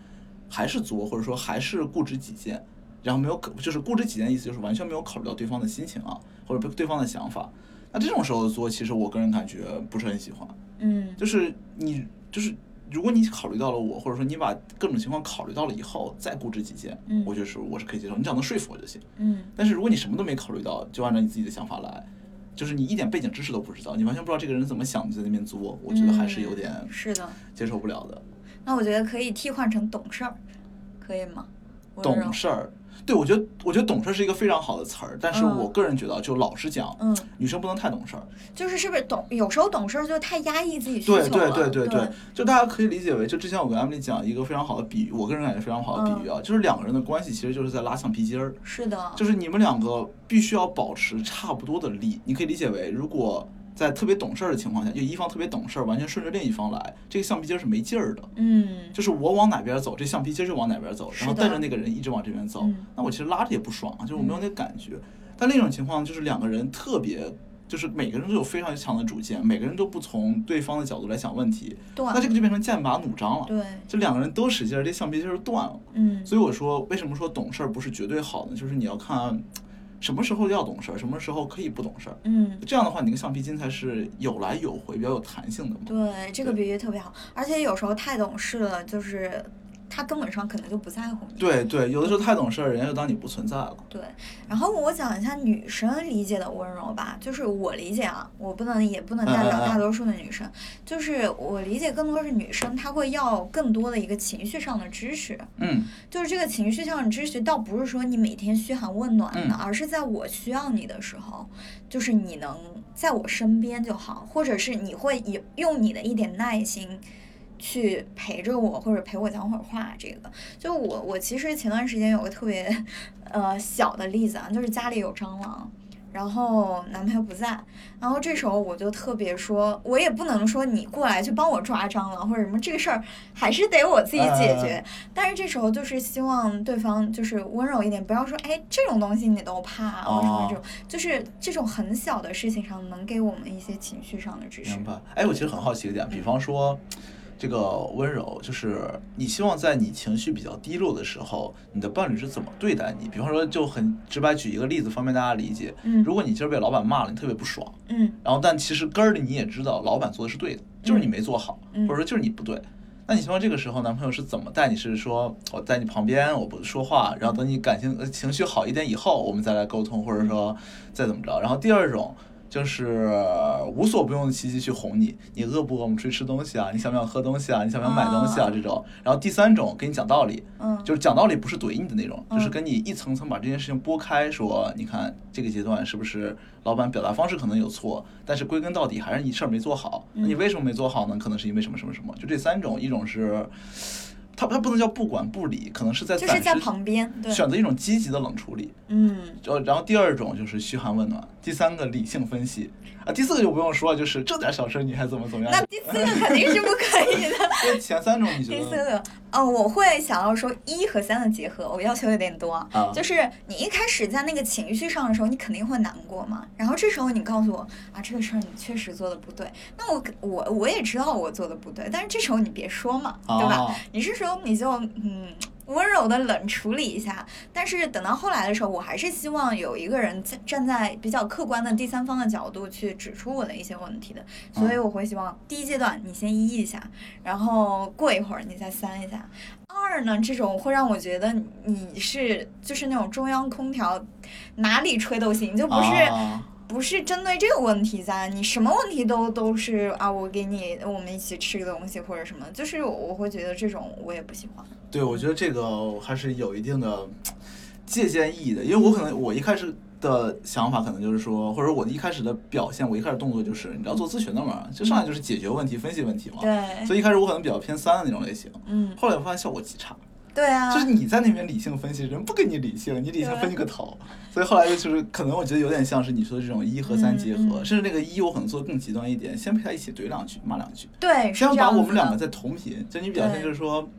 还是作，或者说还是固执己见，然后没有可就是固执己见的意思就是完全没有考虑到对方的心情啊，或者对方的想法。那这种时候作，其实我个人感觉不是很喜欢。嗯就是你就是如果你考虑到了我，或者说你把各种情况考虑到了以后再固执己见，嗯我就是我是可以接受，你只要能说服我就行。嗯但是如果你什么都没考虑到，就按照你自己的想法来，就是你一点背景知识都不知道，你完全不知道这个人怎么想，的在那边作，我觉得还是有点嗯是的，接受不了的。那我觉得可以替换成懂事儿，可以吗？懂事儿，对我觉得我觉得懂事儿是一个非常好的词儿，但是嗯我个人觉得，就老实讲，嗯，女生不能太懂事儿。就是是不是懂？有时候懂事儿就太压抑自己需求对了。对对对对，就大家可以理解为，就之前我跟 Emily 讲一个非常好的比喻，我个人感觉非常好的比喻啊，就是两个人的关系其实就是在拉橡皮筋儿，是的，就是你们两个必须要保持差不多的力。你可以理解为，如果在特别懂事儿的情况下，就一方特别懂事儿，完全顺着另一方来，这个橡皮筋是没劲儿的。嗯，就是我往哪边走，这橡皮筋就往哪边走，然后带着那个人一直往这边走嗯，那我其实拉着也不爽啊，就是我没有那个感觉。但另一种情况就是两个人特别，就是每个人都有非常强的主见，每个人都不从对方的角度来想问题，对，那这个就变成剑拔弩张了。对，就两个人都使劲儿，这橡皮筋儿就断了。嗯，所以我说，为什么说懂事儿不是绝对好呢？就是你要看什么时候要懂事儿，什么时候可以不懂事儿。嗯。这样的话，你那个橡皮筋才是有来有回，比较有弹性的嘛。对，这个比喻特别好，而且有时候太懂事了，就是他根本上可能就不在乎你。对对，有的时候太懂事儿，人家就当你不存在了。对，然后我讲一下女生理解的温柔吧，就是我理解啊，我不能也不能代表大多数的女生，就是我理解更多是女生，她会要更多的一个情绪上的支持，嗯就是这个情绪上的支持，倒不是说你每天嘘寒问暖的，嗯而是在我需要你的时候，就是你能在我身边就好，或者是你会以用你的一点耐心去陪着我或者陪我讲会儿话。这个就我我其实前段时间有个特别呃小的例子啊，就是家里有蟑螂。然后男朋友不在，然后这时候我就特别说，我也不能说你过来去帮我抓蟑螂或者什么，这个事儿还是得我自己解决。但是这时候就是希望对方就是温柔一点，不要说哎这种东西你都怕，为什么这种，就是这种很小的事情上能给我们一些情绪上的支持。明白。哎，我其实很好奇一点，比方说。这个温柔，就是你希望在你情绪比较低落的时候，你的伴侣是怎么对待你？比方说，就很直白举一个例子，方便大家理解。嗯，如果你今儿被老板骂了，你特别不爽。嗯，然后但其实根儿里你也知道，老板做的是对的，就是你没做好，或者说就是你不对。那你希望这个时候男朋友是怎么带你？是说我在你旁边，我不说话，然后等你感情情绪好一点以后，我们再来沟通，或者说再怎么着？然后第二种。就是无所不用其极去哄你，你饿不饿？我们出去吃东西啊？你想不想喝东西啊？你想不想买东西啊？这种。然后第三种给你讲道理，嗯，就是讲道理不是怼你的那种，就是跟你一层层把这件事情拨开，说你看这个阶段是不是老板表达方式可能有错，但是归根到底还是你事儿没做好。那你为什么没做好呢？可能是因为什么什么什么？就这三种，一种是。他他不能叫不管不理，可能是在就是在旁边选择一种积极的冷处理，嗯，就然后第二种就是嘘寒问暖，第三个理性分析。啊，第四个就不用说了，就是这点小事你还怎么怎么样？那第四个肯定是不可以的。<laughs> 那前三种你觉得？第四个，哦，我会想要说一和三的结合，我要求有点多。啊。就是你一开始在那个情绪上的时候，你肯定会难过嘛。然后这时候你告诉我啊，这个事儿你确实做的不对。那我我我也知道我做的不对，但是这时候你别说嘛，对吧？你是说你就嗯。温柔的冷处理一下，但是等到后来的时候，我还是希望有一个人站站在比较客观的第三方的角度去指出我的一些问题的，所以我会希望第一阶段你先一一下，然后过一会儿你再三一下。二呢，这种会让我觉得你是就是那种中央空调，哪里吹都行，就不是。不是针对这个问题在，你什么问题都都是啊，我给你，我们一起吃个东西或者什么，就是我会觉得这种我也不喜欢。对，我觉得这个还是有一定的借鉴意义的，因为我可能我一开始的想法可能就是说，或者我一开始的表现，我一开始动作就是，你知道做咨询的嘛，就上来就是解决问题、分析问题嘛。对。所以一开始我可能比较偏三的那种类型。嗯。后来我发现效果极差。对啊，就是你在那边理性分析，人不跟你理性，你理性分析个头。所以后来就是可能我觉得有点像是你说的这种一和三结合，甚至那个一我可能做的更极端一点，先陪他一起怼两句，骂两句。对，先把我们两个在同频，就你表现就是说。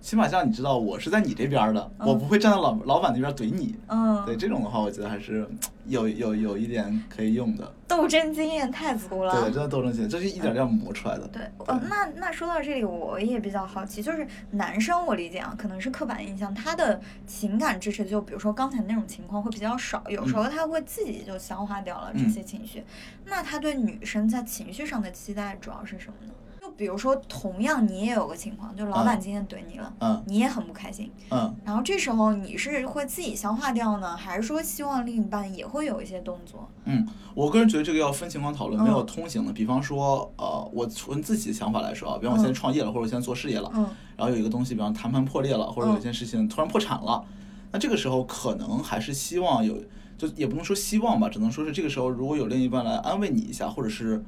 起码像你知道我是在你这边的，我不会站在老老板那边怼你。嗯，对这种的话，我觉得还是有有有一点可以用的。斗争经验太足了。对，真的斗争经验，这是一点点磨出来的。对，呃，那那说到这里，我也比较好奇，就是男生，我理解啊，可能是刻板印象，他的情感支持，就比如说刚才那种情况会比较少，有时候他会自己就消化掉了这些情绪。那他对女生在情绪上的期待主要是什么呢？比如说，同样你也有个情况，就老板今天怼你了，嗯，你也很不开心，嗯，然后这时候你是会自己消化掉呢，还是说希望另一半也会有一些动作？嗯，我个人觉得这个要分情况讨论，没有通行的。比方说，呃，我从自己的想法来说啊，比方我现在创业了，或者我现在做事业了，嗯，然后有一个东西，比方谈判破裂了，或者有一件事情突然破产了，那这个时候可能还是希望有，就也不能说希望吧，只能说是这个时候如果有另一半来安慰你一下，或者是。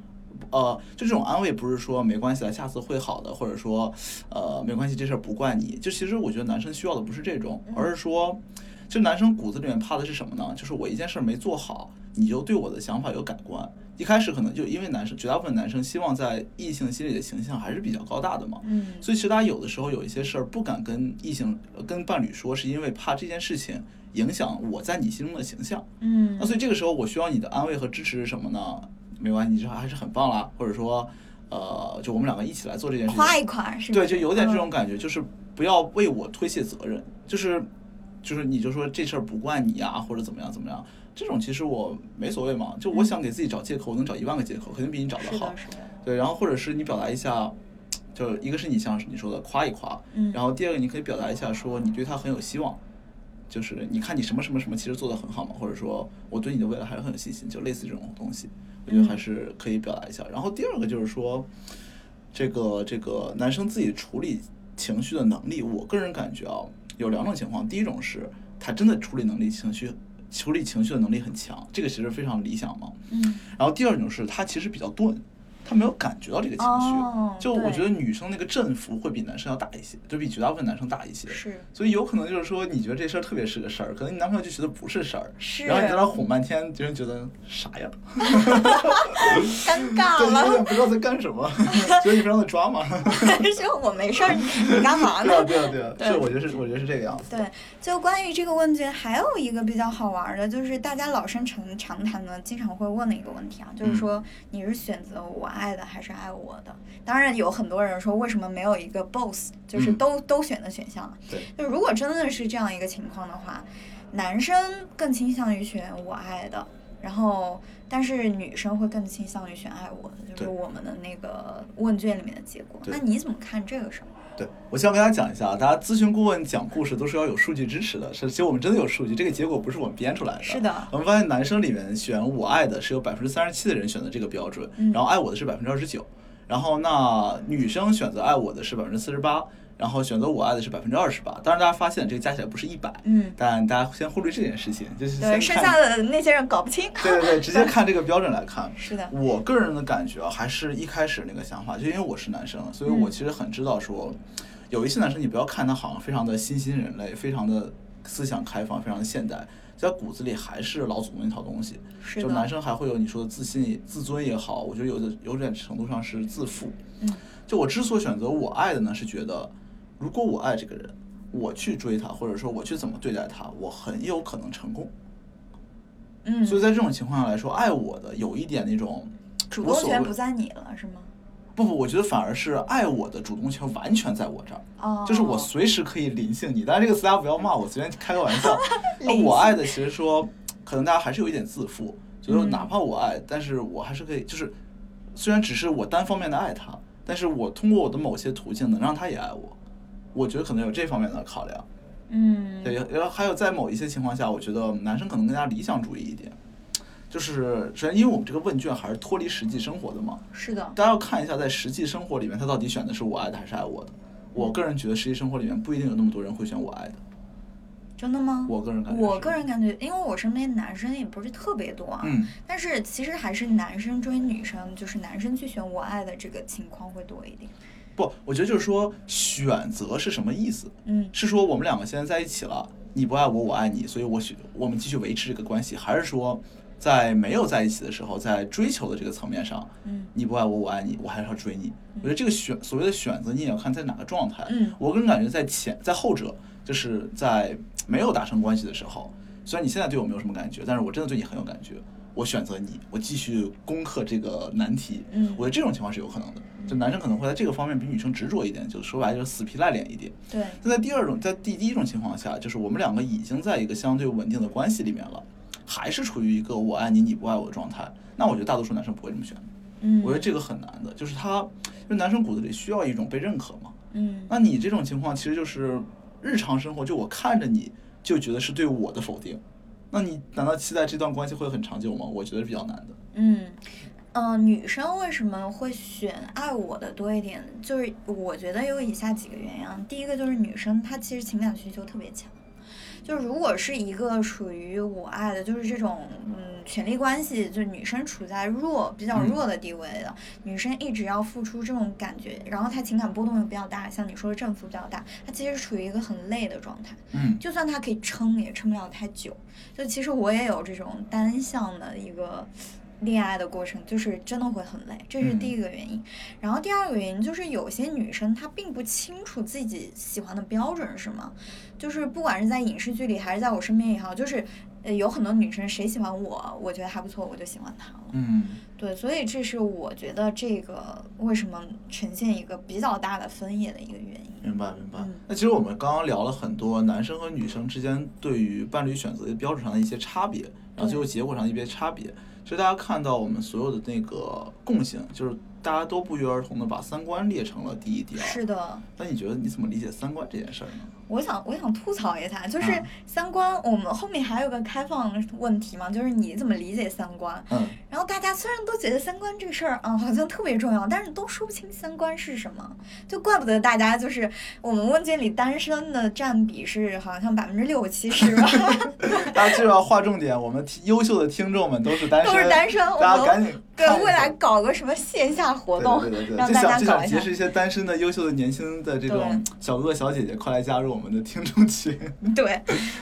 呃，就这种安慰不是说没关系了，下次会好的，或者说，呃，没关系，这事儿不怪你。就其实我觉得男生需要的不是这种，而是说，就男生骨子里面怕的是什么呢？就是我一件事儿没做好，你就对我的想法有改观。一开始可能就因为男生，绝大部分男生希望在异性心里的形象还是比较高大的嘛。嗯。所以其实他有的时候有一些事儿不敢跟异性、跟伴侣说，是因为怕这件事情影响我在你心中的形象。嗯。那所以这个时候我需要你的安慰和支持是什么呢？没关系，你这还是很棒啦，或者说，呃，就我们两个一起来做这件事情，夸一夸是对，就有点这种感觉，就是不要为我推卸责任，就是，就是你就说这事儿不怪你呀，或者怎么样怎么样，这种其实我没所谓嘛，就我想给自己找借口，我能找一万个借口，肯定比你找的好，对，然后或者是你表达一下，就一个是你像你说的夸一夸，嗯，然后第二个你可以表达一下说你对他很有希望。就是你看你什么什么什么，其实做的很好嘛，或者说我对你的未来还是很有信心，就类似这种东西，我觉得还是可以表达一下。然后第二个就是说，这个这个男生自己处理情绪的能力，我个人感觉啊，有两种情况。第一种是他真的处理能力、情绪处理情绪的能力很强，这个其实非常理想嘛。嗯。然后第二种是他其实比较钝，他没有感觉到这个情绪。就我觉得女生那个振幅会比男生要大一些，就比绝大部分男生大一些。是所以有可能就是说，你觉得这事儿特别是个事儿，可能你男朋友就觉得不是事儿，是然后你在那哄半天，别人觉得啥呀？<laughs> 尴尬了，<laughs> 不知道在干什么，<laughs> 觉得你非常的抓嘛。就我没事儿，你干嘛对啊，呢？对啊，对啊，对是，我觉得是，我觉得是这个样子。对，就关于这个问题，还有一个比较好玩的，就是大家老生常常谈的，经常会问的一个问题啊，嗯就是说你是选择我爱的还是爱我的？当然有很多人说，为什么没有一个 both，就是嗯都、都选的选项嘛？对，就如果真的是这样一个情况的话，男生更倾向于选我爱的，然后但是女生会更倾向于选爱我的，就是我们的那个问卷里面的结果。那你怎么看这个事儿？对，我先要跟大家讲一下啊，大家咨询顾问讲故事都是要有数据支持的，是，其实我们真的有数据，这个结果不是我们编出来的。是的我们发现男生里面选我爱的是有百分之三十七的人选择这个标准，嗯然后爱我的是百分之二十九，然后那女生选择爱我的是百分之四十八，然后选择我爱的是百分之二十八。当然，大家发现这个加起来不是一百，嗯，但大家先忽略这件事情，就是对，剩下的那些人搞不清。对对对，<laughs> 直接看这个标准来看。是的，我个人的感觉啊，还是一开始那个想法，就因为我是男生，所以我嗯其实很知道说，有一些男生你不要看他好像非常的新兴人类，非常的思想开放，非常的现代，在骨子里还是老祖宗那套东西。是的，就男生还会有你说的自信、自尊也好，我觉得有的有点程度上是自负。嗯，就我之所以选择我爱的呢，是觉得如果我爱这个人，我去追他，或者说我去怎么对待他，我很有可能成功。嗯，所以在这种情况下来说，爱我的有一点那种主动权不在你了，是吗？不不，我觉得反而是爱我的主动权完全在我这儿，哦，就是我随时可以临幸你。当然这个词大家不要骂我，随便开个玩笑。<laughs> 那我爱的其实说，可能大家还是有一点自负，就是嗯哪怕我爱，但是我还是可以，就是虽然只是我单方面的爱他，但是我通过我的某些途径能让他也爱我。我觉得可能有这方面的考量。嗯，对，然后还有在某一些情况下，我觉得男生可能更加理想主义一点。就是首先，因为我们这个问卷还是脱离实际生活的嘛，是的，大家要看一下，在实际生活里面，他到底选的是我爱的还是爱我的。我个人觉得，实际生活里面不一定有那么多人会选我爱的。真的吗？我个人感觉我个人感觉，因为我身边男生也不是特别多啊，嗯，但是其实还是男生追女生，就是男生去选我爱的这个情况会多一点。不，我觉得就是说，选择是什么意思？嗯是说我们两个现在在一起了，你不爱我，我爱你，所以我选我们继续维持这个关系，还是说，在没有在一起的时候，在追求的这个层面上，嗯你不爱我，我爱你，我还是要追你。我觉得这个选所谓的选择，你也要看在哪个状态。嗯我个人感觉在前在后者，就是在没有达成关系的时候，虽然你现在对我没有什么感觉，但是我真的对你很有感觉。我选择你，我继续攻克这个难题。嗯我觉得这种情况是有可能的。就男生可能会在这个方面比女生执着一点，就说白了就是死皮赖脸一点。对，那在第二种，在第第一种情况下，就是我们两个已经在一个相对稳定的关系里面了，还是处于一个我爱你你不爱我的状态，那我觉得大多数男生不会这么选。嗯，我觉得这个很难的，就是他，因为男生骨子里需要一种被认可嘛。嗯那你这种情况其实就是日常生活，就我看着你就觉得是对我的否定，那你难道期待这段关系会很长久吗？我觉得是比较难的。嗯。呃，女生为什么会选爱我的多一点？就是我觉得有以下几个原因啊。第一个就是女生她其实情感需求特别强，就是如果是一个属于我爱的，就是这种嗯权力关系，就是女生处在弱比较嗯弱的地位的，女生一直要付出这种感觉，然后她情感波动又比较大，像你说的振幅比较大，她其实处于一个很累的状态。嗯，就算她可以撑，也撑不了太久。就其实我也有这种单向的一个恋爱的过程，就是真的会很累，这是第一个原因。然后第二个原因就是有些女生她并不清楚自己喜欢的标准是什么，就是不管是在影视剧里还是在我身边也好，就是呃有很多女生谁喜欢我，我觉得还不错，我就喜欢他了。嗯，对，所以这是我觉得这个为什么呈现一个比较大的分野的一个原因。明白明白嗯。那其实我们刚刚聊了很多男生和女生之间对于伴侣选择的标准上的一些差别，然后最后结果上的一些差别。其实大家看到我们所有的那个共性，就是大家都不约而同的把三观列成了第一、第二。是的，那你觉得你怎么理解三观这件事儿呢？我想我想吐槽一下，就是啊三观，我们后面还有个开放问题嘛，就是你怎么理解三观？嗯，然后大家虽然都觉得三观这个事儿啊好像特别重要，但是都说不清三观是什么，就怪不得大家就是我们问卷里单身的占比是好像百分之六七十吧，<laughs> 大家就要划重点，我们优秀的听众们都是单身，都是单身，大家赶紧对未来搞个什么线下活动，对对对对，让就大家搞一下想就想结。识一些单身的优秀的年轻的这种小哥哥小姐姐，快来加入我们的听众群。<laughs> 对，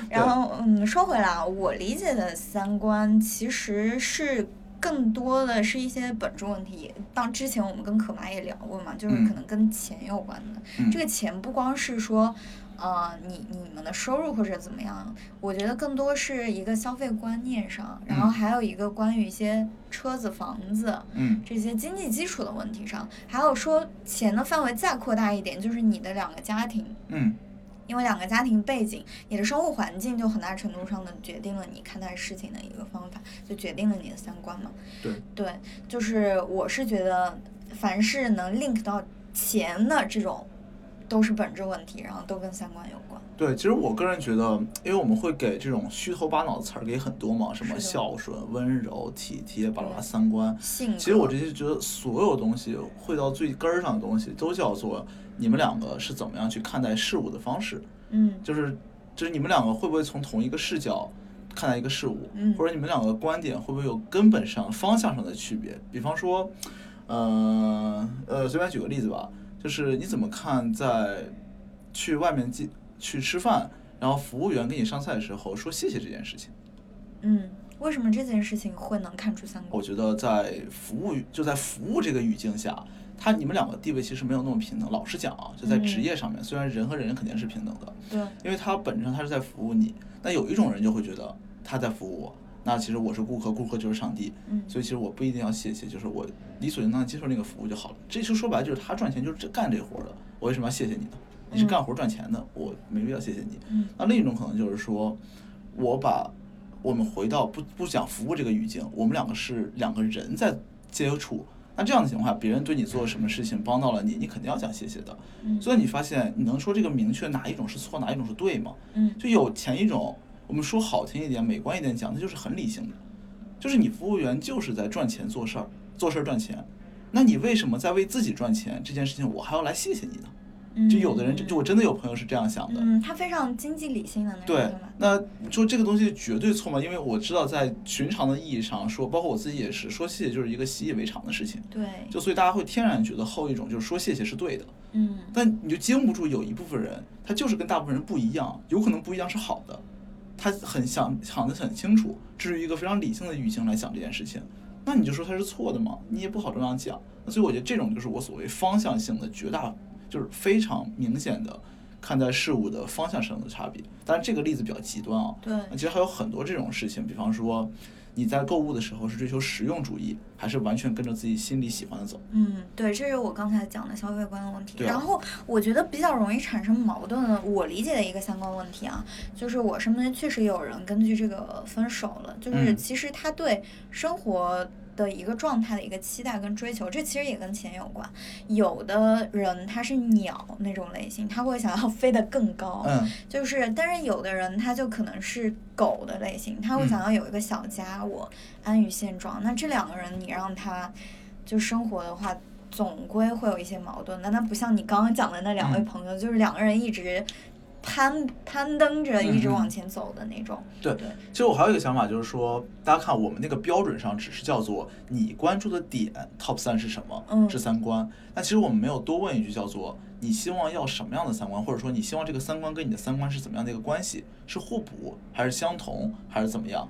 然后嗯，说回来啊，我理解的三观其实是更多的是一些本质问题。当之前我们跟可妈也聊过嘛，就是嗯可能跟钱有关的。嗯这个钱不光是说。呃，你你们的收入或者怎么样？我觉得更多是一个消费观念上，然后嗯还有一个关于一些车子、房子嗯这些经济基础的问题上，还有说钱的范围再扩大一点，就是你的两个家庭，嗯因为两个家庭背景，你的生活环境就很大程度上的决定了你看待事情的一个方法，就决定了你的三观嘛。对对，就是我是觉得，凡是能 link 到钱的这种，都是本质问题，然后都跟三观有关。对，其实我个人觉得，因为我们会给这种虚头巴脑的词儿给很多嘛，什么孝顺、温柔、体贴、巴拉巴拉三观。性格。其实我这些觉得所有东西会到最根儿上的东西，都叫做你们两个是怎么样去看待事物的方式。嗯就是就是你们两个会不会从同一个视角看待一个事物，嗯或者你们两个观点会不会有根本上方向上的区别？比方说，呃呃，随便举个例子吧，就是你怎么看在去外面进去吃饭，然后服务员给你上菜的时候说谢谢这件事情？嗯，为什么这件事情会能看出三观？我觉得在服务就在服务这个语境下，他你们两个地位其实没有那么平等。老实讲啊，就在职嗯业上面，虽然人和人肯定是平等的，对，因为他本质上他是在服务你。那有一种人就会觉得他在服务我，那其实我是顾客，顾客就是上帝，嗯所以其实我不一定要谢谢，就是我理所应当接受那个服务就好了。这就说白了就是他赚钱就是这干这活儿的，我为什么要谢谢你呢？你是嗯干活赚钱的，我没必要谢谢你。嗯那另一种可能就是说，我把我们回到不不讲服务这个语境，我们两个是两个人在接触。那这样的情况下，别人对你做什么事情帮到了你，你肯定要讲谢谢的。嗯所以你发现，你能说这个明确哪一种是错，哪一种是对吗？嗯就有前一种，我们说好听一点、美观一点讲，那就是很理性的，就是你服务员就是在赚钱做事儿，做事儿赚钱。那你为什么在为自己赚钱这件事情，我还要来谢谢你呢？嗯，就有的人，就我真的有朋友是这样想的。嗯，他非常经济理性的那种，对？，那你说这个东西绝对错嘛？因为我知道在寻常的意义上说，包括我自己也是，说谢谢就是一个习以为常的事情，对，就所以大家会天然觉得后一种就是说谢谢是对的，嗯但你就经不住有一部分人，他就是跟大部分人不一样，有可能不一样是好的，他很想想的很清楚，至于一个非常理性的语境来讲这件事情，那你就说他是错的嘛？你也不好这样讲。所以我觉得这种就是我所谓方向性的绝大，就是非常明显的看待事物的方向上的差别。当然这个例子比较极端啊，对其实还有很多这种事情，比方说你在购物的时候是追求实用主义，还是完全跟着自己心里喜欢的走？嗯，对，这是我刚才讲的消费观的问题。啊然后我觉得比较容易产生矛盾的，我理解的一个相关问题啊，就是我身边确实有人根据这个分手了，就是嗯其实他对生活。的一个状态的一个期待跟追求，这其实也跟钱有关。有的人他是鸟那种类型，他会想要飞得更高，嗯就是，但是有的人他就可能是狗的类型，他会嗯想要有一个小家，我安于现状。那这两个人，你让他就生活的话，总归会有一些矛盾的。那不像你刚刚讲的那两位嗯朋友，就是两个人一直攀攀登着，一直往前走的那种。对，其实我还有一个想法，就是说，大家看我们那个标准上只是叫做你关注的点 top 三是什么，嗯是三观。那其实我们没有多问一句，叫做你希望要什么样的三观，或者说你希望这个三观跟你的三观是怎么样的一个关系，是互补还是相同还是怎么样？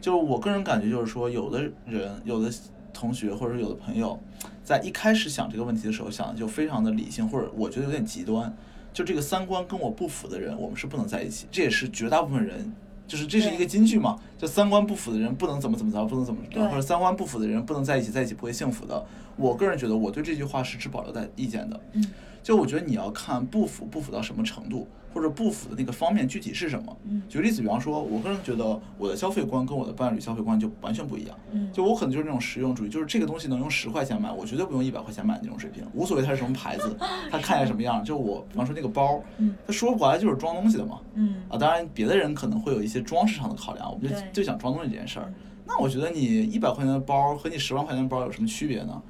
就是我个人感觉，就是说，有的人、有的同学或者有的朋友，在一开始想这个问题的时候，想的就非常的理性，或者我觉得有点极端。就这个三观跟我不符的人，我们是不能在一起。这也是绝大部分人，就是这是一个金句嘛，就三观不符的人不能怎么怎么着，不能怎么着，或者三观不符的人不能在一起，在一起不会幸福的。我个人觉得，我对这句话是持保留的意见的。嗯就我觉得你要看不符不符到什么程度。或者不符的那个方面具体是什么。嗯举个例子，比方说，我个人觉得我的消费观跟我的伴侣消费观就完全不一样。嗯就我可能就是那种实用主义，就是这个东西能用十块钱买，我绝对不用一百块钱买那种水平，无所谓它是什么牌子，<laughs> 它看起来什么样。就我，比方说那个包，嗯它说白了就是装东西的嘛。嗯啊，当然别的人可能会有一些装饰上的考量，我们就就想装东西这件事儿。那我觉得你一百块钱的包和你十万块钱的包有什么区别呢？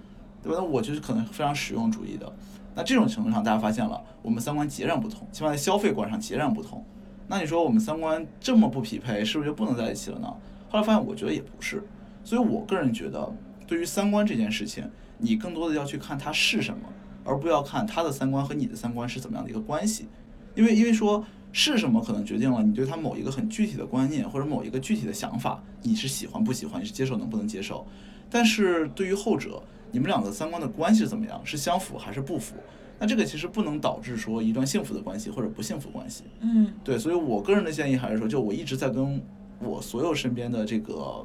对吧？那我就是可能非常实用主义的。那这种程度上，大家发现了我们三观截然不同，起码在消费观上截然不同。那你说我们三观这么不匹配，是不是就不能在一起了呢？后来发现，我觉得也不是。所以我个人觉得，对于三观这件事情，你更多的要去看它是什么，而不要看他的三观和你的三观是怎么样的一个关系。因为因为说是什么，可能决定了你对他某一个很具体的观念或者某一个具体的想法，你是喜欢不喜欢，你是接受能不能接受。但是对于后者，你们两个三观的关系是怎么样？是相符还是不符？那这个其实不能导致说一段幸福的关系或者不幸福关系。嗯对，所以我个人的建议还是说，就我一直在跟我所有身边的这个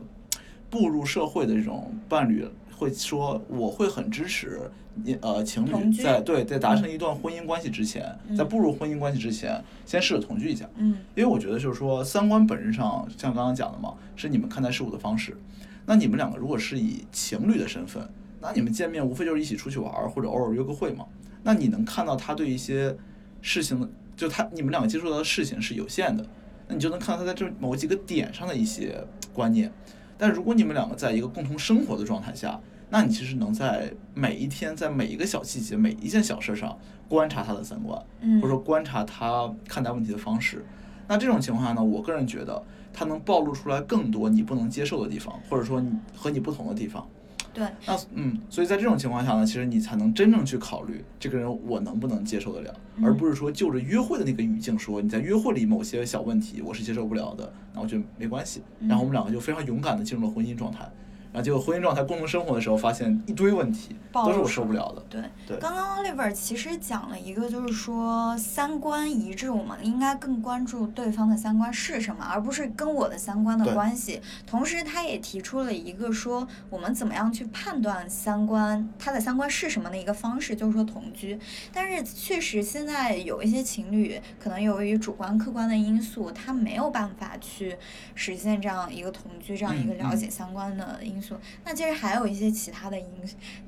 步入社会的这种伴侣会说，我会很支持你呃情侣在对在达成一段婚姻关系之前，在嗯步入婚姻关系之前，先试着同居一下。嗯因为我觉得就是说，三观本质上像刚刚讲的嘛，是你们看待事物的方式。那你们两个如果是以情侣的身份，那你们见面无非就是一起出去玩儿，或者偶尔约个会嘛。那你能看到他对一些事情的，就他你们两个接触到的事情是有限的，那你就能看到他在这某几个点上的一些观念。但如果你们两个在一个共同生活的状态下，那你其实能在每一天，在每一个小细节、每一件小事上观察他的三观，嗯或者说观察他看待问题的方式。那这种情况下呢，我个人觉得他能暴露出来更多你不能接受的地方，或者说你和你不同的地方。对。那嗯，所以在这种情况下呢，其实你才能真正去考虑这个人我能不能接受得了，嗯。而不是说就着约会的那个语境说你在约会里某些小问题我是接受不了的，那我觉得没关系。然后我们两个就非常勇敢的进入了婚姻状态，然后结果婚姻状态共同生活的时候发现一堆问题都是我暴露受不了的。对，对刚刚 Oliver 其实讲了一个，就是说三观一致，我们应该更关注对方的三观是什么，而不是跟我的三观的关系。同时，他也提出了一个说我们怎么样去判断三观，他的三观是什么的一个方式，就是说同居。但是确实现在有一些情侣，可能由于主观客观的因素，他没有办法去实现这样一个同居，这样一个嗯了解三观的因素。那其实还有一些其他的因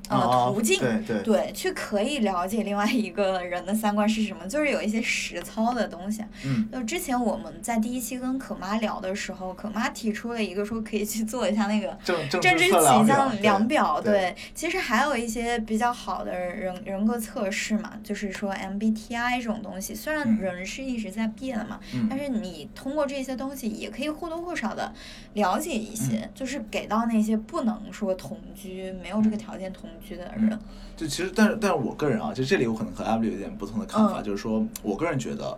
呃、啊途径，对对对，去可以了解另外一个人的三观是什么，就是有一些实操的东西。嗯就之前我们在第一期跟可妈聊的时候，可妈提出了一个说可以去做一下那个政治倾向量表，对对，其实还有一些比较好的人人格测试嘛，就是说 MBTI 这种东西，虽然嗯人是一直在变的嘛，嗯但是你通过这些东西也可以或多或少的了解一些，嗯就是给到那些不能说同居、没有这个条件同居的人。就其实，但是但是我个人啊，就这里我可能和 Emily 有点不同的看法，嗯就是说我个人觉得，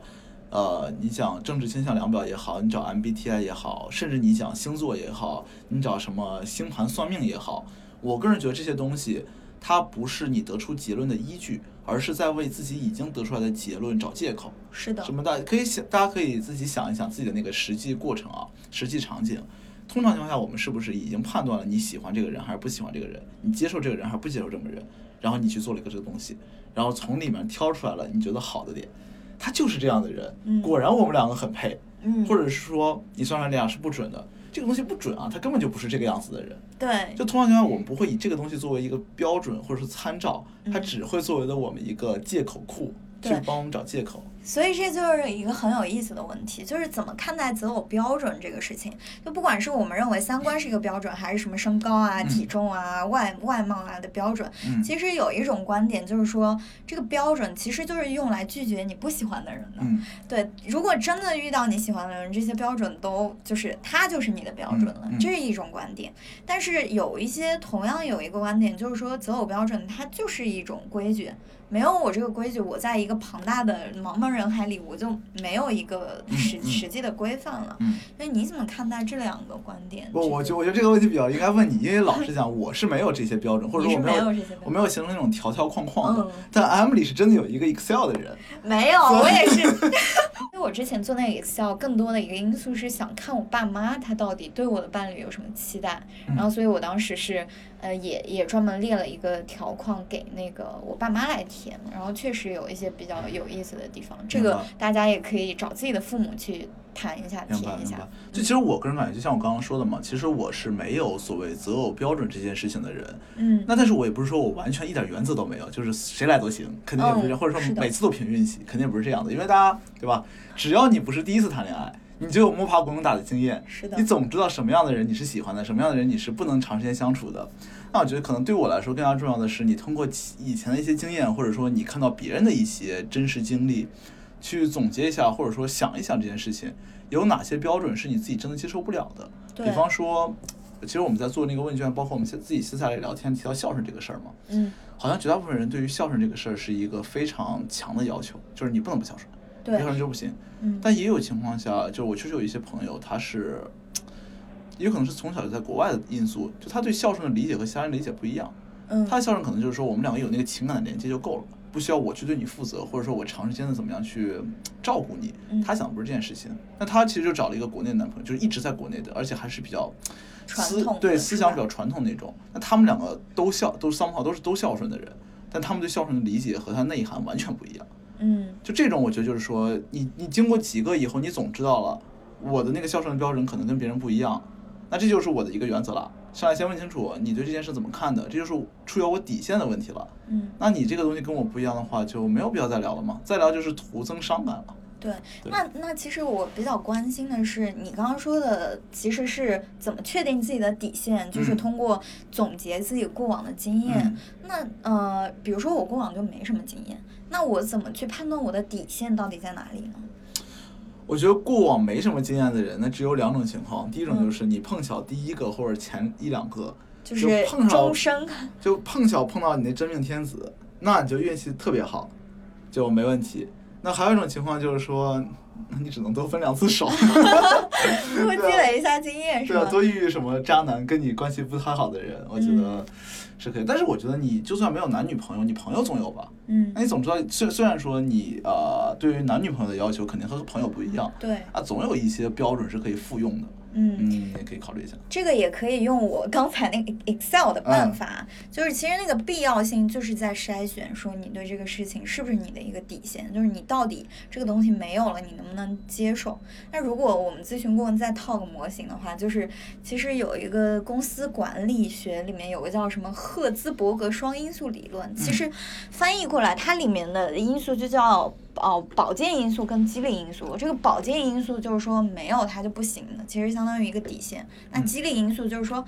呃，你讲政治倾向量表也好，你找 MBTI 也好，甚至你讲星座也好，你找什么星盘算命也好，我个人觉得这些东西，它不是你得出结论的依据，而是在为自己已经得出来的结论找借口。是的什，么大可以想，大家可以自己想一想自己的那个实际过程啊，实际场景。通常情况下，我们是不是已经判断了你喜欢这个人还是不喜欢这个人，你接受这个人还是不接受这个人，然后你去做了一个这个东西，然后从里面挑出来了你觉得好的点，他就是这样的人，嗯。果然我们两个很配，嗯，或者是说你算出来这样是不准的，这个东西不准啊，他根本就不是这个样子的人。对，就通常情况下，我们不会以这个东西作为一个标准或者是参照，它嗯只会作为的我们一个借口库，去帮我们找借口。所以这就是一个很有意思的问题，就是怎么看待择偶标准这个事情。就不管是我们认为三观是一个标准，还是什么身高啊、嗯体重啊、外外貌啊的标准，嗯其实有一种观点就是说，这个标准其实就是用来拒绝你不喜欢的人的。嗯。对，如果真的遇到你喜欢的人，这些标准都就是他就是你的标准了，这是一种观点。但是有一些同样有一个观点，就是说择偶标准它就是一种规矩，没有我这个规矩，我在一个庞大的茫茫人海里，我就没有一个实、嗯嗯实际的规范了。嗯所以你怎么看待这两个观点？不，我这个觉我觉得这个问题比较应该问你，因为老实讲，我是没有这些标准，或者说我没有我没有形成那种条条框框的。嗯但 Emily 是真的有一个 Excel 的人，<laughs> 没有，我也是。<laughs> 因为我之前做那个 Excel，更多的一个因素是想看我爸妈他到底对我的伴侣有什么期待，嗯然后所以我当时是呃，也也专门列了一个条框给那个我爸妈来填，然后确实有一些比较有意思的地方，这个大家也可以找自己的父母去谈一下，填一下。就其实我个人感觉，就像我刚刚说的嘛，其实我是没有所谓择偶标准这件事情的人。嗯，那但是我也不是说我完全一点原则都没有，就是谁来都行，肯定也不是或者说每次都凭运气，肯定也不是这样的。因为大家对吧，只要你不是第一次谈恋爱，你就有摸爬滚打的经验，是的你总知道什么样的人你是喜欢的，什么样的人你是不能长时间相处的。那我觉得可能对我来说更加重要的是，你通过以前的一些经验，或者说你看到别人的一些真实经历，去总结一下，或者说想一想这件事情有哪些标准是你自己真的接受不了的。比方说，其实我们在做那个问卷，包括我们现自己私下里聊天提到孝顺这个事儿嘛，嗯，好像绝大部分人对于孝顺这个事儿是一个非常强的要求，就是你不能不孝顺，对有可能就不行。嗯，但也有情况下，就我确实有一些朋友，他是，也有可能是从小就在国外的因素，就他对孝顺的理解和其他人理解不一样。嗯，他的孝顺可能就是说我们两个有那个情感的连接就够了，不需要我去对你负责，或者说我长时间的怎么样去照顾你。嗯他想的不是这件事情，那他其实就找了一个国内的男朋友，就是一直在国内的，而且还是比较思传统对思想比较传统那种。那他们两个都孝，都 somehow 都是都孝顺的人，但他们对孝顺的理解和他内涵完全不一样。嗯，就这种，我觉得就是说，你你经过几个以后，你总知道了，我的那个孝顺的标准可能跟别人不一样，那这就是我的一个原则了。上来先问清楚你对这件事怎么看的，这就是触及我底线的问题了。嗯，那你这个东西跟我不一样的话，就没有必要再聊了嘛，再聊就是徒增伤感了。对。那那其实我比较关心的是，你刚刚说的其实是怎么确定自己的底线，就是嗯通过总结自己过往的经验。嗯那呃，比如说我过往就没什么经验，那我怎么去判断我的底线到底在哪里呢？我觉得过往没什么经验的人，那只有两种情况，第一种嗯就是你碰巧第一个或者前一两个，就是碰上终生。就碰巧碰到你那真命天子，那你就运气特别好，就没问题。那还有一种情况就是说，那你只能多分两次手，<laughs> 多积累一下经验是对啊，吧？多遇遇什么渣男跟你关系不太好的人，我觉嗯得是可以。但是我觉得你就算没有男女朋友，你朋友总有吧？嗯那，你总知道，虽虽然说你呃对于男女朋友的要求肯定和朋友不一样，对，啊，总有一些标准是可以复用的。嗯。嗯，也可以考虑一下。这个也可以用我刚才那个 Excel 的嗯办法，就是其实那个必要性就是在筛选，说你对这个事情是不是你的一个底线，就是你到底这个东西没有了，你能不能接受？那如果我们咨询顾问再套个模型的话，就是其实有一个公司管理学里面有个叫什么赫兹伯格双因素理论，其实翻译过来，它里面的因素就叫。哦，保健因素跟激励因素，这个保健因素就是说没有它就不行的，其实相当于一个底线。那嗯激励因素就是说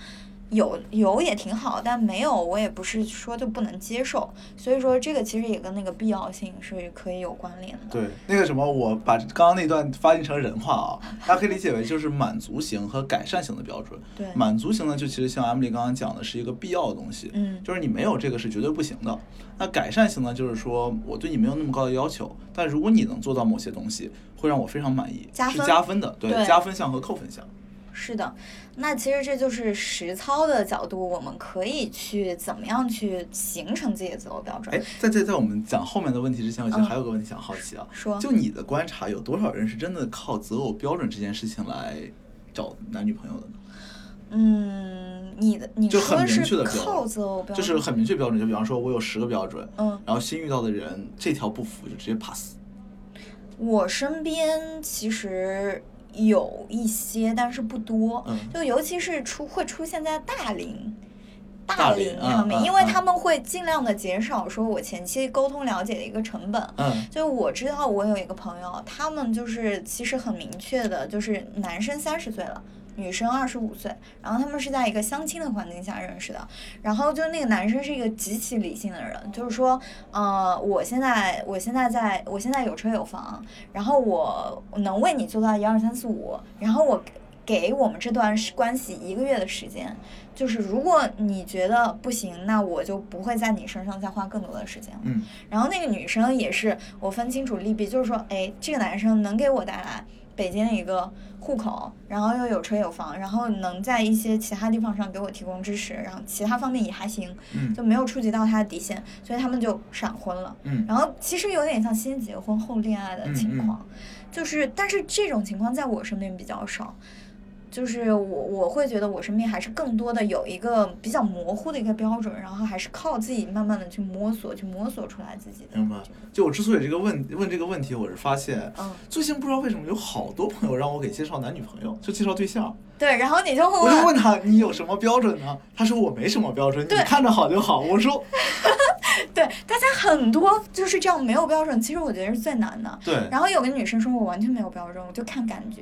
有有也挺好，但没有我也不是说就不能接受。所以说这个其实也跟那个必要性是可以有关联的。对，那个什么，我把刚刚那段翻译成人话啊，大家可以理解为就是满足型和改善型的标准。对满足型呢，就其实像 Emily 刚刚讲的，是一个必要的东西，嗯就是你没有这个是绝对不行的。那改善型呢，就是说我对你没有那么高的要求，但如果你能做到某些东西，会让我非常满意，是加分加分的，对，对加分项和扣分项。是的，那其实这就是实操的角度，我们可以去怎么样去形成自己的择偶标准哎。，在在在我们讲后面的问题之前，我觉得嗯还有个问题想好奇啊，说就你的观察，有多少人是真的靠择偶标准这件事情来找男女朋友的呢？嗯，你的你就很说的是明确的标靠择偶标准，就是很明确标准，就比方说我有十个标准，嗯，然后新遇到的人这条不符就直接 pass。我身边其实有一些，但是不多。嗯就尤其是出会出现在大龄。大大龄上面，因为他们会尽量的减少说我前期沟通了解的一个成本。嗯就我知道，我有一个朋友，他们就是其实很明确的，就是男生三十岁了，女生二十五岁，然后他们是在一个相亲的环境下认识的。然后就那个男生是一个极其理性的人，就是说，呃，我现在我现在在我现在有车有房，然后我能为你做到一二三四五，然后我给我们这段关系一个月的时间，就是如果你觉得不行，那我就不会在你身上再花更多的时间了。嗯然后那个女生也是，我分清楚利弊，就是说，哎，这个男生能给我带来北京的一个户口，然后又有车有房，然后能在一些其他地方上给我提供支持，然后其他方面也还行，嗯就没有触及到他的底线，所以他们就闪婚了。嗯然后其实有点像先结婚后恋爱的情况，就是但是这种情况在我身边比较少。就是我我会觉得我身边还是更多的有一个比较模糊的一个标准，然后还是靠自己慢慢的去摸索，去摸索出来自己的。明白？就我之所以这个问问这个问题，我是发现，嗯，最近不知道为什么有好多朋友让我给介绍男女朋友，就介绍对象。对，然后你就会我就问他你有什么标准呢？他说我没什么标准，你看着好就好。我说 <laughs> 对，大家很多就是这样没有标准，其实我觉得是最难的。对，然后有个女生说我完全没有标准，我就看感觉。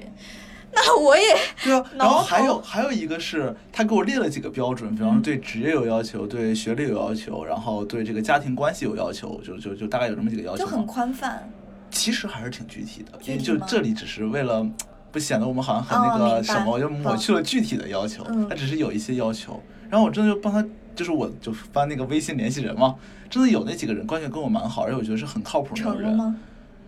<laughs> 那我也对啊，然后还有还有一个是，他给我列了几个标准，比方嗯说对职业有要求，对学历有要求，然后对这个家庭关系有要求，就就就大概有这么几个要求。就很宽泛。其实还是挺具体的，因为就这里只是为了不显得我们好像很那哦个什么，就抹去了具体的要求嗯，他只是有一些要求。然后我真的就帮他，就是我就翻那个微信联系人嘛，真的有那几个人关系跟我蛮好，而且我觉得是很靠谱的那种人？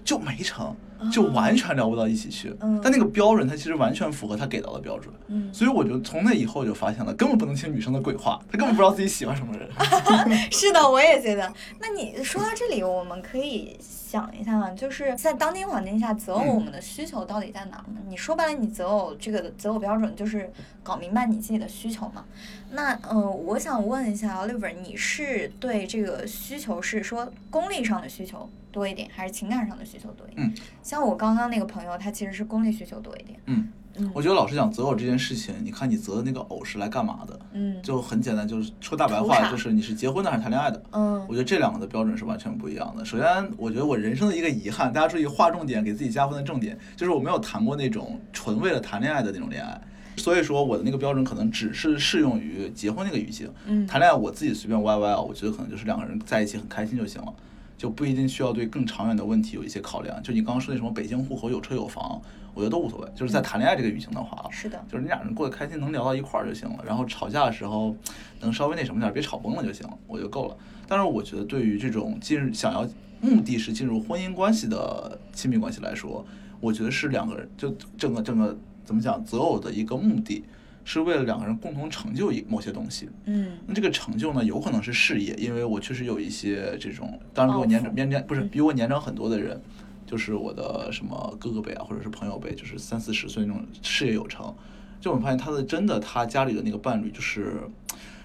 就没成，就完全聊不到一起去。嗯但那个标准他其实完全符合他给到的标准。嗯，所以我就从那以后就发现了，根本不能听女生的鬼话，他根本不知道自己喜欢什么人。<laughs> 是的，我也觉得。那你说到这里，我们可以想一下，就是在当今环境下，择偶嗯我们的需求到底在哪儿呢？你说白了，你择偶这个择偶标准就是搞明白你自己的需求嘛。那呃，我想问一下 Oliver，你是对这个需求是说功利上的需求多一点，还是情感上的需求多一点？嗯，像我刚刚那个朋友，他其实是功利需求多一点。嗯，嗯我觉得老实讲，择偶这件事情，你看你择的那个偶是来干嘛的？嗯就很简单，就是说大白话，就是你是结婚的还是谈恋爱的。嗯我觉得这两个的标准是完全不一样的。首先，我觉得我人生的一个遗憾，大家注意划重点，给自己加分的重点，就是我没有谈过那种纯为了谈恋爱的那种恋爱。所以说，我的那个标准可能只是适用于结婚那个语境。嗯谈恋爱我自己随便歪歪啊，我觉得可能就是两个人在一起很开心就行了，就不一定需要对更长远的问题有一些考量。就你刚刚说那什么北京户口有车有房，我觉得都无所谓。就是在谈恋爱这个语境的话啊，是的，就是你俩人过得开心，能聊到一块儿就行了。然后吵架的时候，能稍微那什么点儿，别吵崩了就行了，我就够了。但是我觉得，对于这种进入想要目的是进入婚姻关系的亲密关系来说，我觉得是两个人就整个整个怎么讲择偶的一个目的，是为了两个人共同成就一某些东西。嗯那这个成就呢，有可能是事业，因为我确实有一些这种，当然比我年长年年不是嗯比我年长很多的人，就是我的什么哥哥辈啊，或者是朋友辈，就是三四十岁那种事业有成，就我们发现他的真的他家里的那个伴侣就是。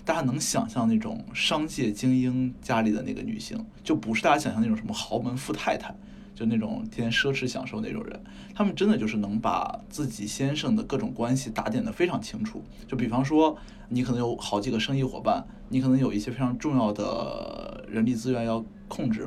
大家能想象那种商界精英家里的那个女性，就不是大家想象那种什么豪门富太太，就那种天天奢侈享受那种人，他们真的就是能把自己先生的各种关系打点得非常清楚。就比方说，你可能有好几个生意伙伴，你可能有一些非常重要的人力资源要控制。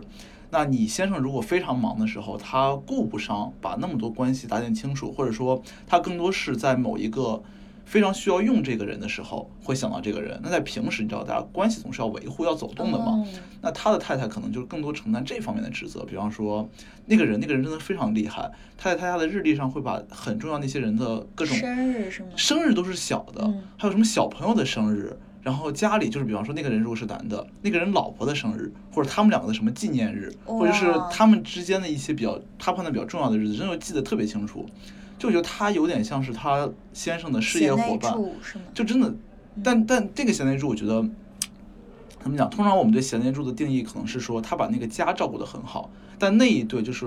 那你先生如果非常忙的时候，他顾不上把那么多关系打点清楚，或者说他更多是在某一个非常需要用这个人的时候会想到这个人。那在平时，你知道大家关系总是要维护、要走动的嘛。哦那他的太太可能就更多承担这方面的职责，比方说那个人，那个人真的非常厉害，他在他家的日历上会把很重要那些人的各种生日是吗？生日都是小的，嗯还有什么小朋友的生日，然后家里就是比方说那个人如果是男的，那个人老婆的生日，或者他们两个的什么纪念日，或者是他们之间的一些比较他判断比较重要的日子，真的记得特别清楚。就觉得他有点像是他先生的事业伙伴？就真的，但但这个贤内助，我觉得怎么讲？通常我们对贤内助的定义可能是说他把那个家照顾得很好，但那一对就是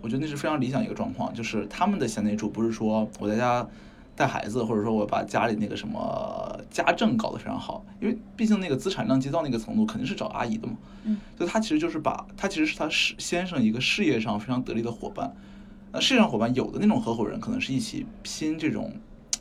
我觉得那是非常理想一个状况，就是他们的贤内助不是说我在家带孩子，或者说我把家里那个什么家政搞得非常好，因为毕竟那个资产量级到那个程度，肯定是找阿姨的嘛。嗯，所以他其实就是把他其实是他事先生一个事业上非常得力的伙伴。那事业上伙伴有的那种合伙人可能是一起拼这种，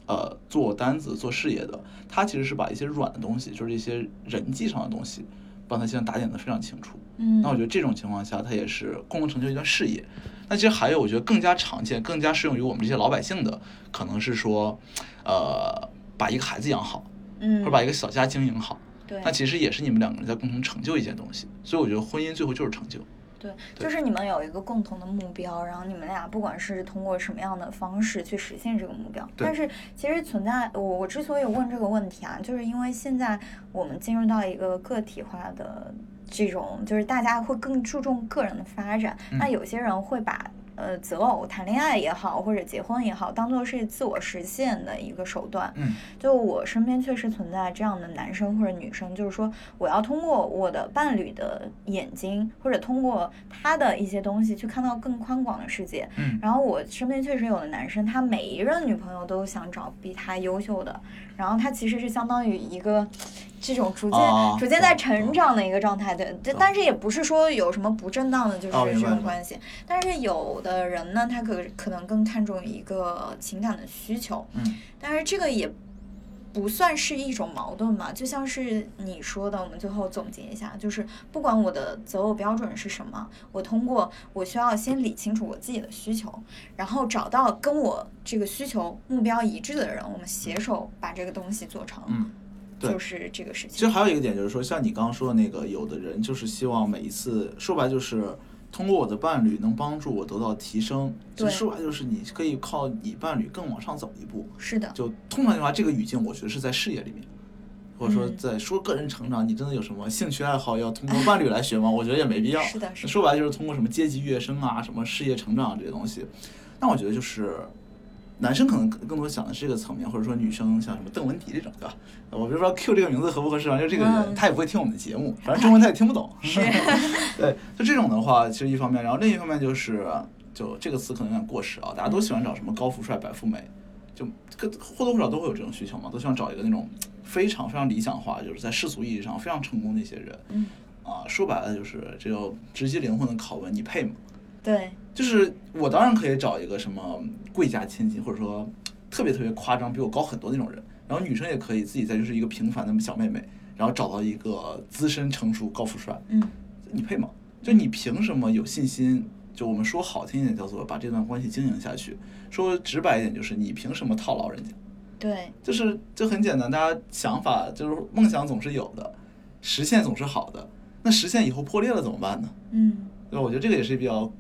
呃，做单子做事业的。他其实是把一些软的东西，就是一些人际上的东西，帮他现在打点的非常清楚。嗯，那我觉得这种情况下，他也是共同成就一段事业。那其实还有，我觉得更加常见、更加适用于我们这些老百姓的，可能是说，呃，把一个孩子养好，嗯，或者把一个小家经营好。对那其实也是你们两个人在共同成就一件东西。所以我觉得婚姻最后就是成就。对，就是你们有一个共同的目标，然后你们俩不管是通过什么样的方式去实现这个目标，但是其实存在我我之所以问这个问题啊，就是因为现在我们进入到一个个体化的这种，就是大家会更注重个人的发展，嗯那有些人会把。呃择偶、谈恋爱也好，或者结婚也好，当做是自我实现的一个手段。嗯就我身边确实存在这样的男生或者女生，就是说我要通过我的伴侣的眼睛，或者通过他的一些东西去看到更宽广的世界。嗯然后我身边确实有的男生，他每一任女朋友都想找比他优秀的，然后他其实是相当于一个这种逐渐、啊逐渐在成长的一个状态，对，对但是也不是说有什么不正当的，就是这种关系。但是有的人呢，他可可能更看重一个情感的需求，嗯。但是这个也不算是一种矛盾吧，就像是你说的，我们最后总结一下，就是不管我的择偶标准是什么，我通过我需要先理清楚我自己的需求，然后找到跟我这个需求目标一致的人，我们携手把这个东西做成，嗯。对就是这个事情其实。还有一个点就是说，像你刚刚说的那个，有的人就是希望每一次说白就是通过我的伴侣能帮助我得到提升。其实对说白就是你可以靠你伴侣更往上走一步。是的，就通常情况下，这个语境我觉得是在事业里面，或者说嗯在说个人成长，你真的有什么兴趣爱好要通过伴侣来学吗？<laughs> 我觉得也没必要。是的是的说白了就是通过什么阶级跃升啊，什么事业成长这些东西。那我觉得就是。男生可能更更多想的是这个层面，或者说女生像什么邓文迪这种，对吧？我不知道 Q 这个名字合不合适啊，就这个人、嗯他也不会听我们的节目，反正中文他也听不懂。<laughs> 是 <laughs> 对，就这种的话，其实一方面，然后另一方面就是，就这个词可能有点过时啊，大家都喜欢找什么高富帅、白富美，就跟或多或少都会有这种需求嘛，都希望找一个那种非常非常理想化，就是在世俗意义上非常成功的一些人。嗯，啊，说白了就是这就直击灵魂的拷问，你配吗？对，就是我当然可以找一个什么贵家千金，或者说特别特别夸张，比我高很多那种人。然后女生也可以自己再就是一个平凡的小妹妹，然后找到一个资深成熟高富帅，嗯，你配吗？就你凭什么有信心？就我们说好听一点，叫做把这段关系经营下去；说直白一点，就是你凭什么套牢人家？对，就是就很简单，大家想法就是梦想总是有的，实现总是好的。那实现以后破裂了怎么办呢？嗯，对吧？我觉得这个也是比较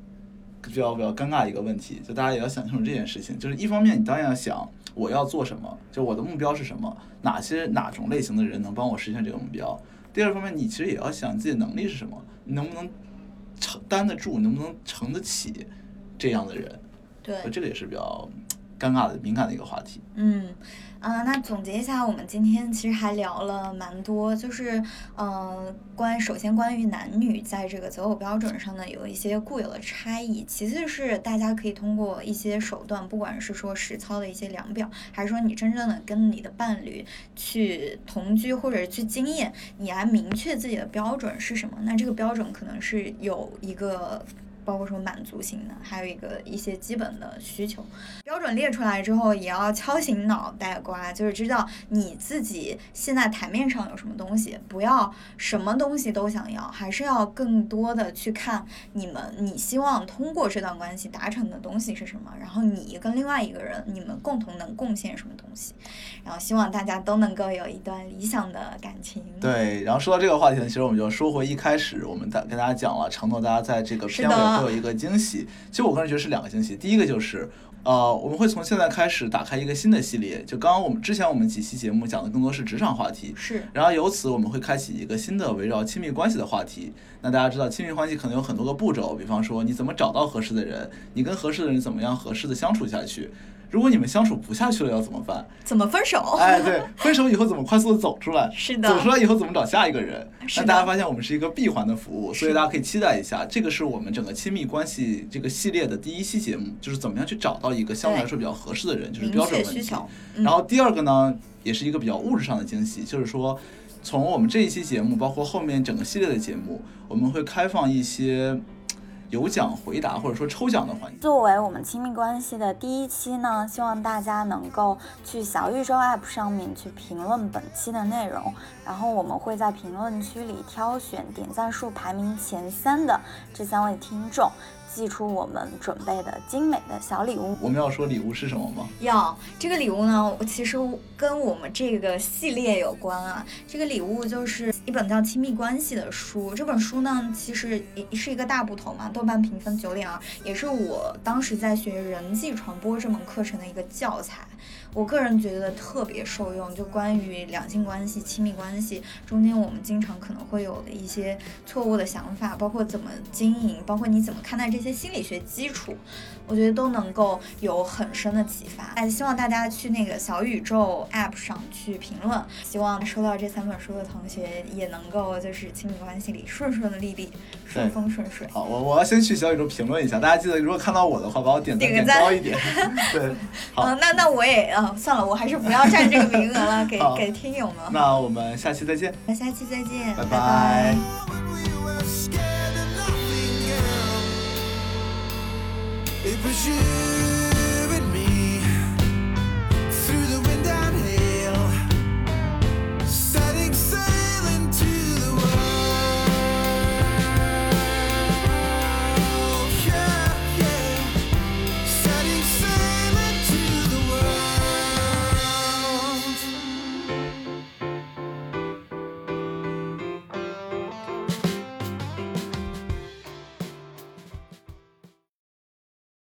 比较比较尴尬一个问题，就大家也要想清楚这件事情。就是一方面，你当然要想我要做什么，就我的目标是什么，哪些哪种类型的人能帮我实现这个目标。第二方面，你其实也要想自己的能力是什么，你能不能承担得住，能不能承得起这样的人。对，这个也是比较尴尬的、敏感的一个话题。嗯，啊、那总结一下，我们今天其实还聊了蛮多，就是呃，关首先关于男女在这个择偶标准上呢有一些固有的差异，其次是大家可以通过一些手段，不管是说实操的一些量表，还是说你真正的跟你的伴侣去同居或者去经验，你来明确自己的标准是什么。那这个标准可能是有一个。包括说满足型的，还有一个一些基本的需求。标准列出来之后，也要敲醒脑袋瓜，就是知道你自己现在台面上有什么东西，不要什么东西都想要，还是要更多的去看你们你希望通过这段关系达成的东西是什么，然后你跟另外一个人你们共同能贡献什么东西，然后希望大家都能够有一段理想的感情。对，然后说到这个话题呢，其实我们就说回一开始我们大跟大家讲了，承诺大家在这个是的片尾会有一个惊喜。其实我个人觉得是两个惊喜，第一个就是。呃，我们会从现在开始打开一个新的系列，就刚刚我们之前我们几期节目讲的更多是职场话题，是，然后由此我们会开启一个新的围绕亲密关系的话题。那大家知道，亲密关系可能有很多个步骤，比方说你怎么找到合适的人，你跟合适的人怎么样合适的相处下去。如果你们相处不下去了，要怎么办？怎么分手？<laughs> 哎，对，分手以后怎么快速的走出来？是的走出来以后怎么找下一个人？是的那大家发现我们是一个闭环的服务，所以大家可以期待一下，这个是我们整个亲密关系这个系列的第一期节目，就是怎么样去找到一个相对来说比较合适的人，就是标准问题需求。嗯然后第二个呢，也是一个比较物质上的惊喜，就是说，从我们这一期节目，包括后面整个系列的节目，我们会开放一些有奖回答或者说抽奖的环节。作为我们亲密关系的第一期呢，希望大家能够去小宇宙 App 上面去评论本期的内容，然后我们会在评论区里挑选点赞数排名前三的这三位听众，寄出我们准备的精美的小礼物。我们要说礼物是什么吗？要这个礼物呢，其实跟我们这个系列有关啊。这个礼物就是一本叫《亲密关系》的书。这本书呢，其实也是一个大部头嘛，豆瓣评分九点二，也是我当时在学人际传播这门课程的一个教材。我个人觉得特别受用，就关于两性关系、亲密关系中间，我们经常可能会有的一些错误的想法，包括怎么经营，包括你怎么看待这些心理学基础，我觉得都能够有很深的启发。哎，希望大家去那个小宇宙 App 上去评论，希望收到这三本书的同学也能够就是亲密关系里顺顺利利、顺风顺水。好，我我要先去小宇宙评论一下，大家记得如果看到我的话，把我点赞点点个赞高一点。<laughs> 对，<laughs> 好，嗯，那那我也嗯算了，我还是不要占这个名额了，<laughs> 给给听友们。那我们下期再见。那下期再见，拜拜 it was you.